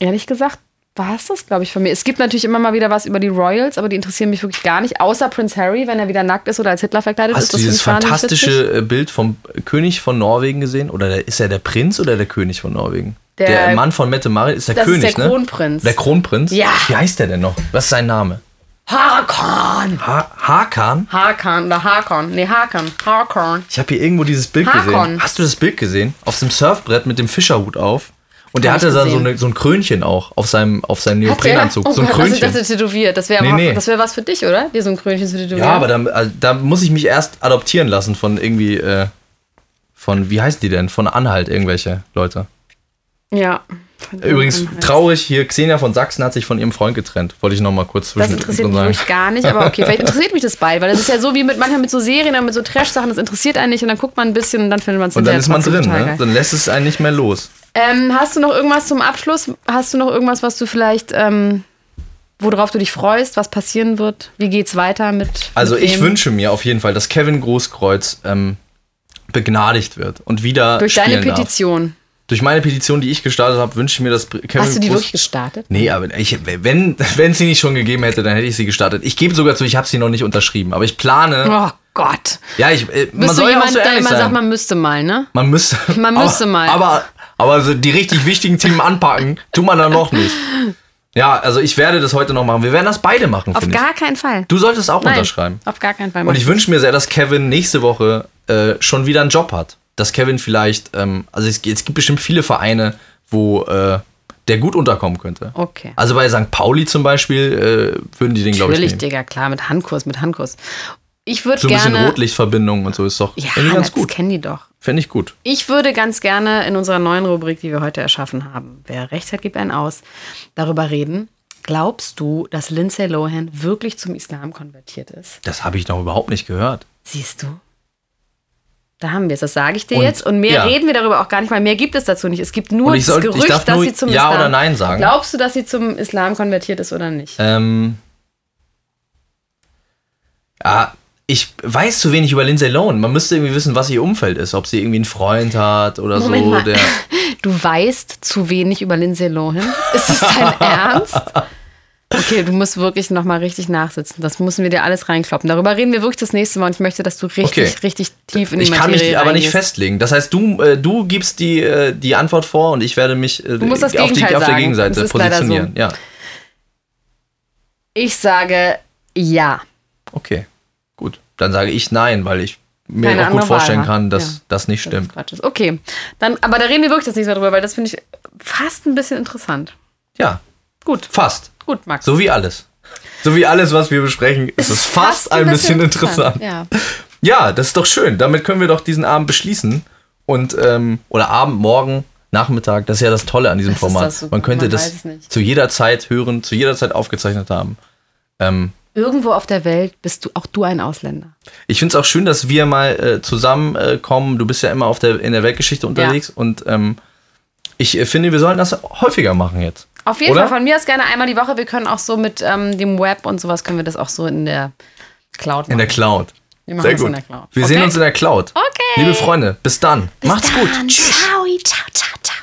Speaker 1: ehrlich gesagt, war es das, glaube ich, von mir. Es gibt natürlich immer mal wieder was über die Royals, aber die interessieren mich wirklich gar nicht. Außer Prince Harry, wenn er wieder nackt ist oder als Hitler verkleidet
Speaker 2: Hast
Speaker 1: ist.
Speaker 2: du
Speaker 1: Das
Speaker 2: dieses fantastische äh, Bild vom König von Norwegen gesehen? Oder der, ist er der Prinz oder der König von Norwegen?
Speaker 1: Der-
Speaker 2: Mann von Mette Marit ist der
Speaker 1: Das ist
Speaker 2: König,
Speaker 1: der
Speaker 2: ne?
Speaker 1: Kronprinz.
Speaker 2: Der Kronprinz?
Speaker 1: Ja.
Speaker 2: Wie heißt der denn noch? Was ist sein Name?
Speaker 1: Hakan.
Speaker 2: Ha Hakan?
Speaker 1: Hakan oder Hakan. Nee, Hakan. Hakan.
Speaker 2: Ich habe hier irgendwo dieses Bild
Speaker 1: Hakon.
Speaker 2: gesehen. Hast du das Bild gesehen? Auf dem Surfbrett mit dem Fischerhut auf. Und der
Speaker 1: Hab
Speaker 2: hatte da so, eine, so ein Krönchen auch auf seinem, auf seinem? Neoprenanzug.
Speaker 1: Oh
Speaker 2: so ein
Speaker 1: Gott, also
Speaker 2: Krönchen.
Speaker 1: dachte tätowiert. Das wäre
Speaker 2: Nee, nee.
Speaker 1: das wär was für dich, oder? Dir so ein Krönchen zu tätowieren.
Speaker 2: ja, aber da, also, da muss ich mich erst adoptieren lassen von irgendwie, äh, von, wie heißen die denn? Von Anhalt, irgendwelche Leute.
Speaker 1: Ja.
Speaker 2: Übrigens, traurig, hier Xenia von Sachsen hat sich von ihrem Freund getrennt. Wollte ich nochmal kurz
Speaker 1: Das
Speaker 2: zwischen
Speaker 1: interessiert
Speaker 2: drin
Speaker 1: mich gar nicht, aber okay, vielleicht interessiert mich das bald, weil das ist ja so wie mit manchmal mit so Serien oder mit so Trash-Sachen, das interessiert einen nicht und dann guckt man ein bisschen und dann findet man es
Speaker 2: Und dann ist man drin, ne? Dann lässt es einen nicht mehr los.
Speaker 1: Ähm, hast du noch irgendwas zum Abschluss? Hast du noch irgendwas, was du vielleicht, ähm, worauf du dich freust, was passieren wird? Wie geht's weiter mit?
Speaker 2: Also
Speaker 1: mit
Speaker 2: ich wünsche mir auf jeden Fall, dass Kevin Großkreuz ähm, begnadigt wird und wieder
Speaker 1: durch deine
Speaker 2: spielen darf. Durch meine Petition, die ich gestartet habe, wünsche ich mir, dass Kevin
Speaker 1: Hast du die
Speaker 2: Groß-
Speaker 1: wirklich gestartet?
Speaker 2: Nee, aber ich, wenn wenn es sie nicht schon gegeben hätte, dann hätte ich sie gestartet. Ich gebe sogar zu, ich habe sie noch nicht unterschrieben, aber ich plane.
Speaker 1: Oh Gott.
Speaker 2: Ja, ich, äh, man
Speaker 1: Bist du
Speaker 2: soll ja auch
Speaker 1: jemand,
Speaker 2: so
Speaker 1: der
Speaker 2: ehrlich
Speaker 1: immer
Speaker 2: sein.
Speaker 1: sagt, man müsste mal, ne?
Speaker 2: man müsste.
Speaker 1: Man müsste
Speaker 2: aber,
Speaker 1: mal.
Speaker 2: Aber, aber so die richtig wichtigen Themen anpacken, tut man dann noch nicht. Ja, also ich werde das heute noch machen. Wir werden das beide machen,
Speaker 1: Auf
Speaker 2: finde ich.
Speaker 1: gar keinen Fall.
Speaker 2: Du solltest auch
Speaker 1: Nein,
Speaker 2: unterschreiben.
Speaker 1: Auf gar keinen Fall.
Speaker 2: Und ich wünsche mir sehr, dass Kevin nächste Woche äh, schon wieder einen Job hat. Dass Kevin vielleicht, ähm, also es, es gibt bestimmt viele Vereine, wo äh, der gut unterkommen könnte.
Speaker 1: Okay.
Speaker 2: Also bei St. Pauli zum Beispiel äh, würden die den, glaube ich,
Speaker 1: Natürlich. Digga, klar, mit Handkurs, mit Handkurs. Ich würde
Speaker 2: So ein bisschen
Speaker 1: gerne.
Speaker 2: Rotlichtverbindung und so ist doch
Speaker 1: ja,
Speaker 2: ganz
Speaker 1: das
Speaker 2: gut.
Speaker 1: kennen die doch.
Speaker 2: Fände ich gut.
Speaker 1: Ich würde ganz gerne in unserer neuen Rubrik, die wir heute erschaffen haben, wer recht hat, gibt einen aus, darüber reden. Glaubst du, dass Lindsay Lohan wirklich zum Islam konvertiert ist?
Speaker 2: Das habe ich noch überhaupt nicht gehört.
Speaker 1: Siehst du? Da haben wir es, das sage ich dir
Speaker 2: Und-
Speaker 1: jetzt. Und mehr
Speaker 2: ja.
Speaker 1: reden wir darüber auch gar nicht, weil mehr gibt es dazu nicht. Es gibt nur das
Speaker 2: soll-
Speaker 1: Gerücht,
Speaker 2: darf
Speaker 1: dass
Speaker 2: nur
Speaker 1: sie zum
Speaker 2: Ja
Speaker 1: Islam.
Speaker 2: oder Nein sagen.
Speaker 1: Glaubst du, dass sie zum Islam konvertiert ist oder nicht?
Speaker 2: Ähm, ja, ich weiß zu wenig über Lindsay Lohan. Man müsste irgendwie wissen, was ihr Umfeld ist. Ob sie irgendwie einen Freund hat oder
Speaker 1: Moment
Speaker 2: so.
Speaker 1: mal.
Speaker 2: Der,
Speaker 1: Du weißt zu wenig über Lindsay Lohan? Ist das dein Ernst? Okay, du musst wirklich nochmal richtig nachsitzen. Das müssen wir dir alles reinkloppen. Darüber reden wir wirklich das nächste Mal und ich möchte, dass du richtig,
Speaker 2: Okay.
Speaker 1: richtig tief in die
Speaker 2: ich kann
Speaker 1: Materie
Speaker 2: mich aber nicht festlegen. Das heißt, du, äh, du gibst die, äh, die Antwort vor und ich werde mich äh,
Speaker 1: das
Speaker 2: auf, die, auf der. Gegenseite
Speaker 1: Das
Speaker 2: positionieren. Ja,
Speaker 1: Ich sage ja.
Speaker 2: okay. Gut. Dann sage ich nein, weil ich mir
Speaker 1: Keine
Speaker 2: auch gut
Speaker 1: Wahl
Speaker 2: vorstellen
Speaker 1: hat.
Speaker 2: kann, dass
Speaker 1: Ja.
Speaker 2: das nicht
Speaker 1: Das
Speaker 2: stimmt.
Speaker 1: Ist. Okay, dann, aber da reden wir wirklich das nächste Mal drüber, weil das finde ich fast ein bisschen interessant.
Speaker 2: Ja,
Speaker 1: Gut,
Speaker 2: fast.
Speaker 1: Gut, Max.
Speaker 2: So wie alles. So wie alles, was wir besprechen, ist es fast ein bisschen interessant.
Speaker 1: Ja.
Speaker 2: Ja, das ist doch schön. Damit können wir doch diesen Abend beschließen. Und, ähm, oder Abend, morgen, Nachmittag. Das ist ja das Tolle an diesem
Speaker 1: Das
Speaker 2: Format.
Speaker 1: super,
Speaker 2: man könnte
Speaker 1: man
Speaker 2: das zu jeder Zeit hören, zu jeder Zeit aufgezeichnet haben. Ähm,
Speaker 1: Irgendwo auf der Welt bist du auch du ein Ausländer.
Speaker 2: ich finde es auch schön, dass wir mal äh, zusammenkommen. Äh, du bist ja immer auf der, in der Weltgeschichte unterwegs. Und ähm, ich äh, finde, wir sollten das häufiger machen jetzt.
Speaker 1: Auf jeden
Speaker 2: Oder?
Speaker 1: Fall von mir aus gerne einmal die Woche. Wir können auch so mit ähm, dem Web und sowas können wir das auch so in der Cloud machen.
Speaker 2: In der Cloud.
Speaker 1: Wir machen
Speaker 2: Sehr
Speaker 1: das
Speaker 2: gut.
Speaker 1: in der Cloud.
Speaker 2: Wir
Speaker 1: Okay?
Speaker 2: sehen uns in der Cloud.
Speaker 1: Okay.
Speaker 2: Liebe Freunde, bis dann. Macht's gut.
Speaker 1: Ciao, ciao, ciao, ciao.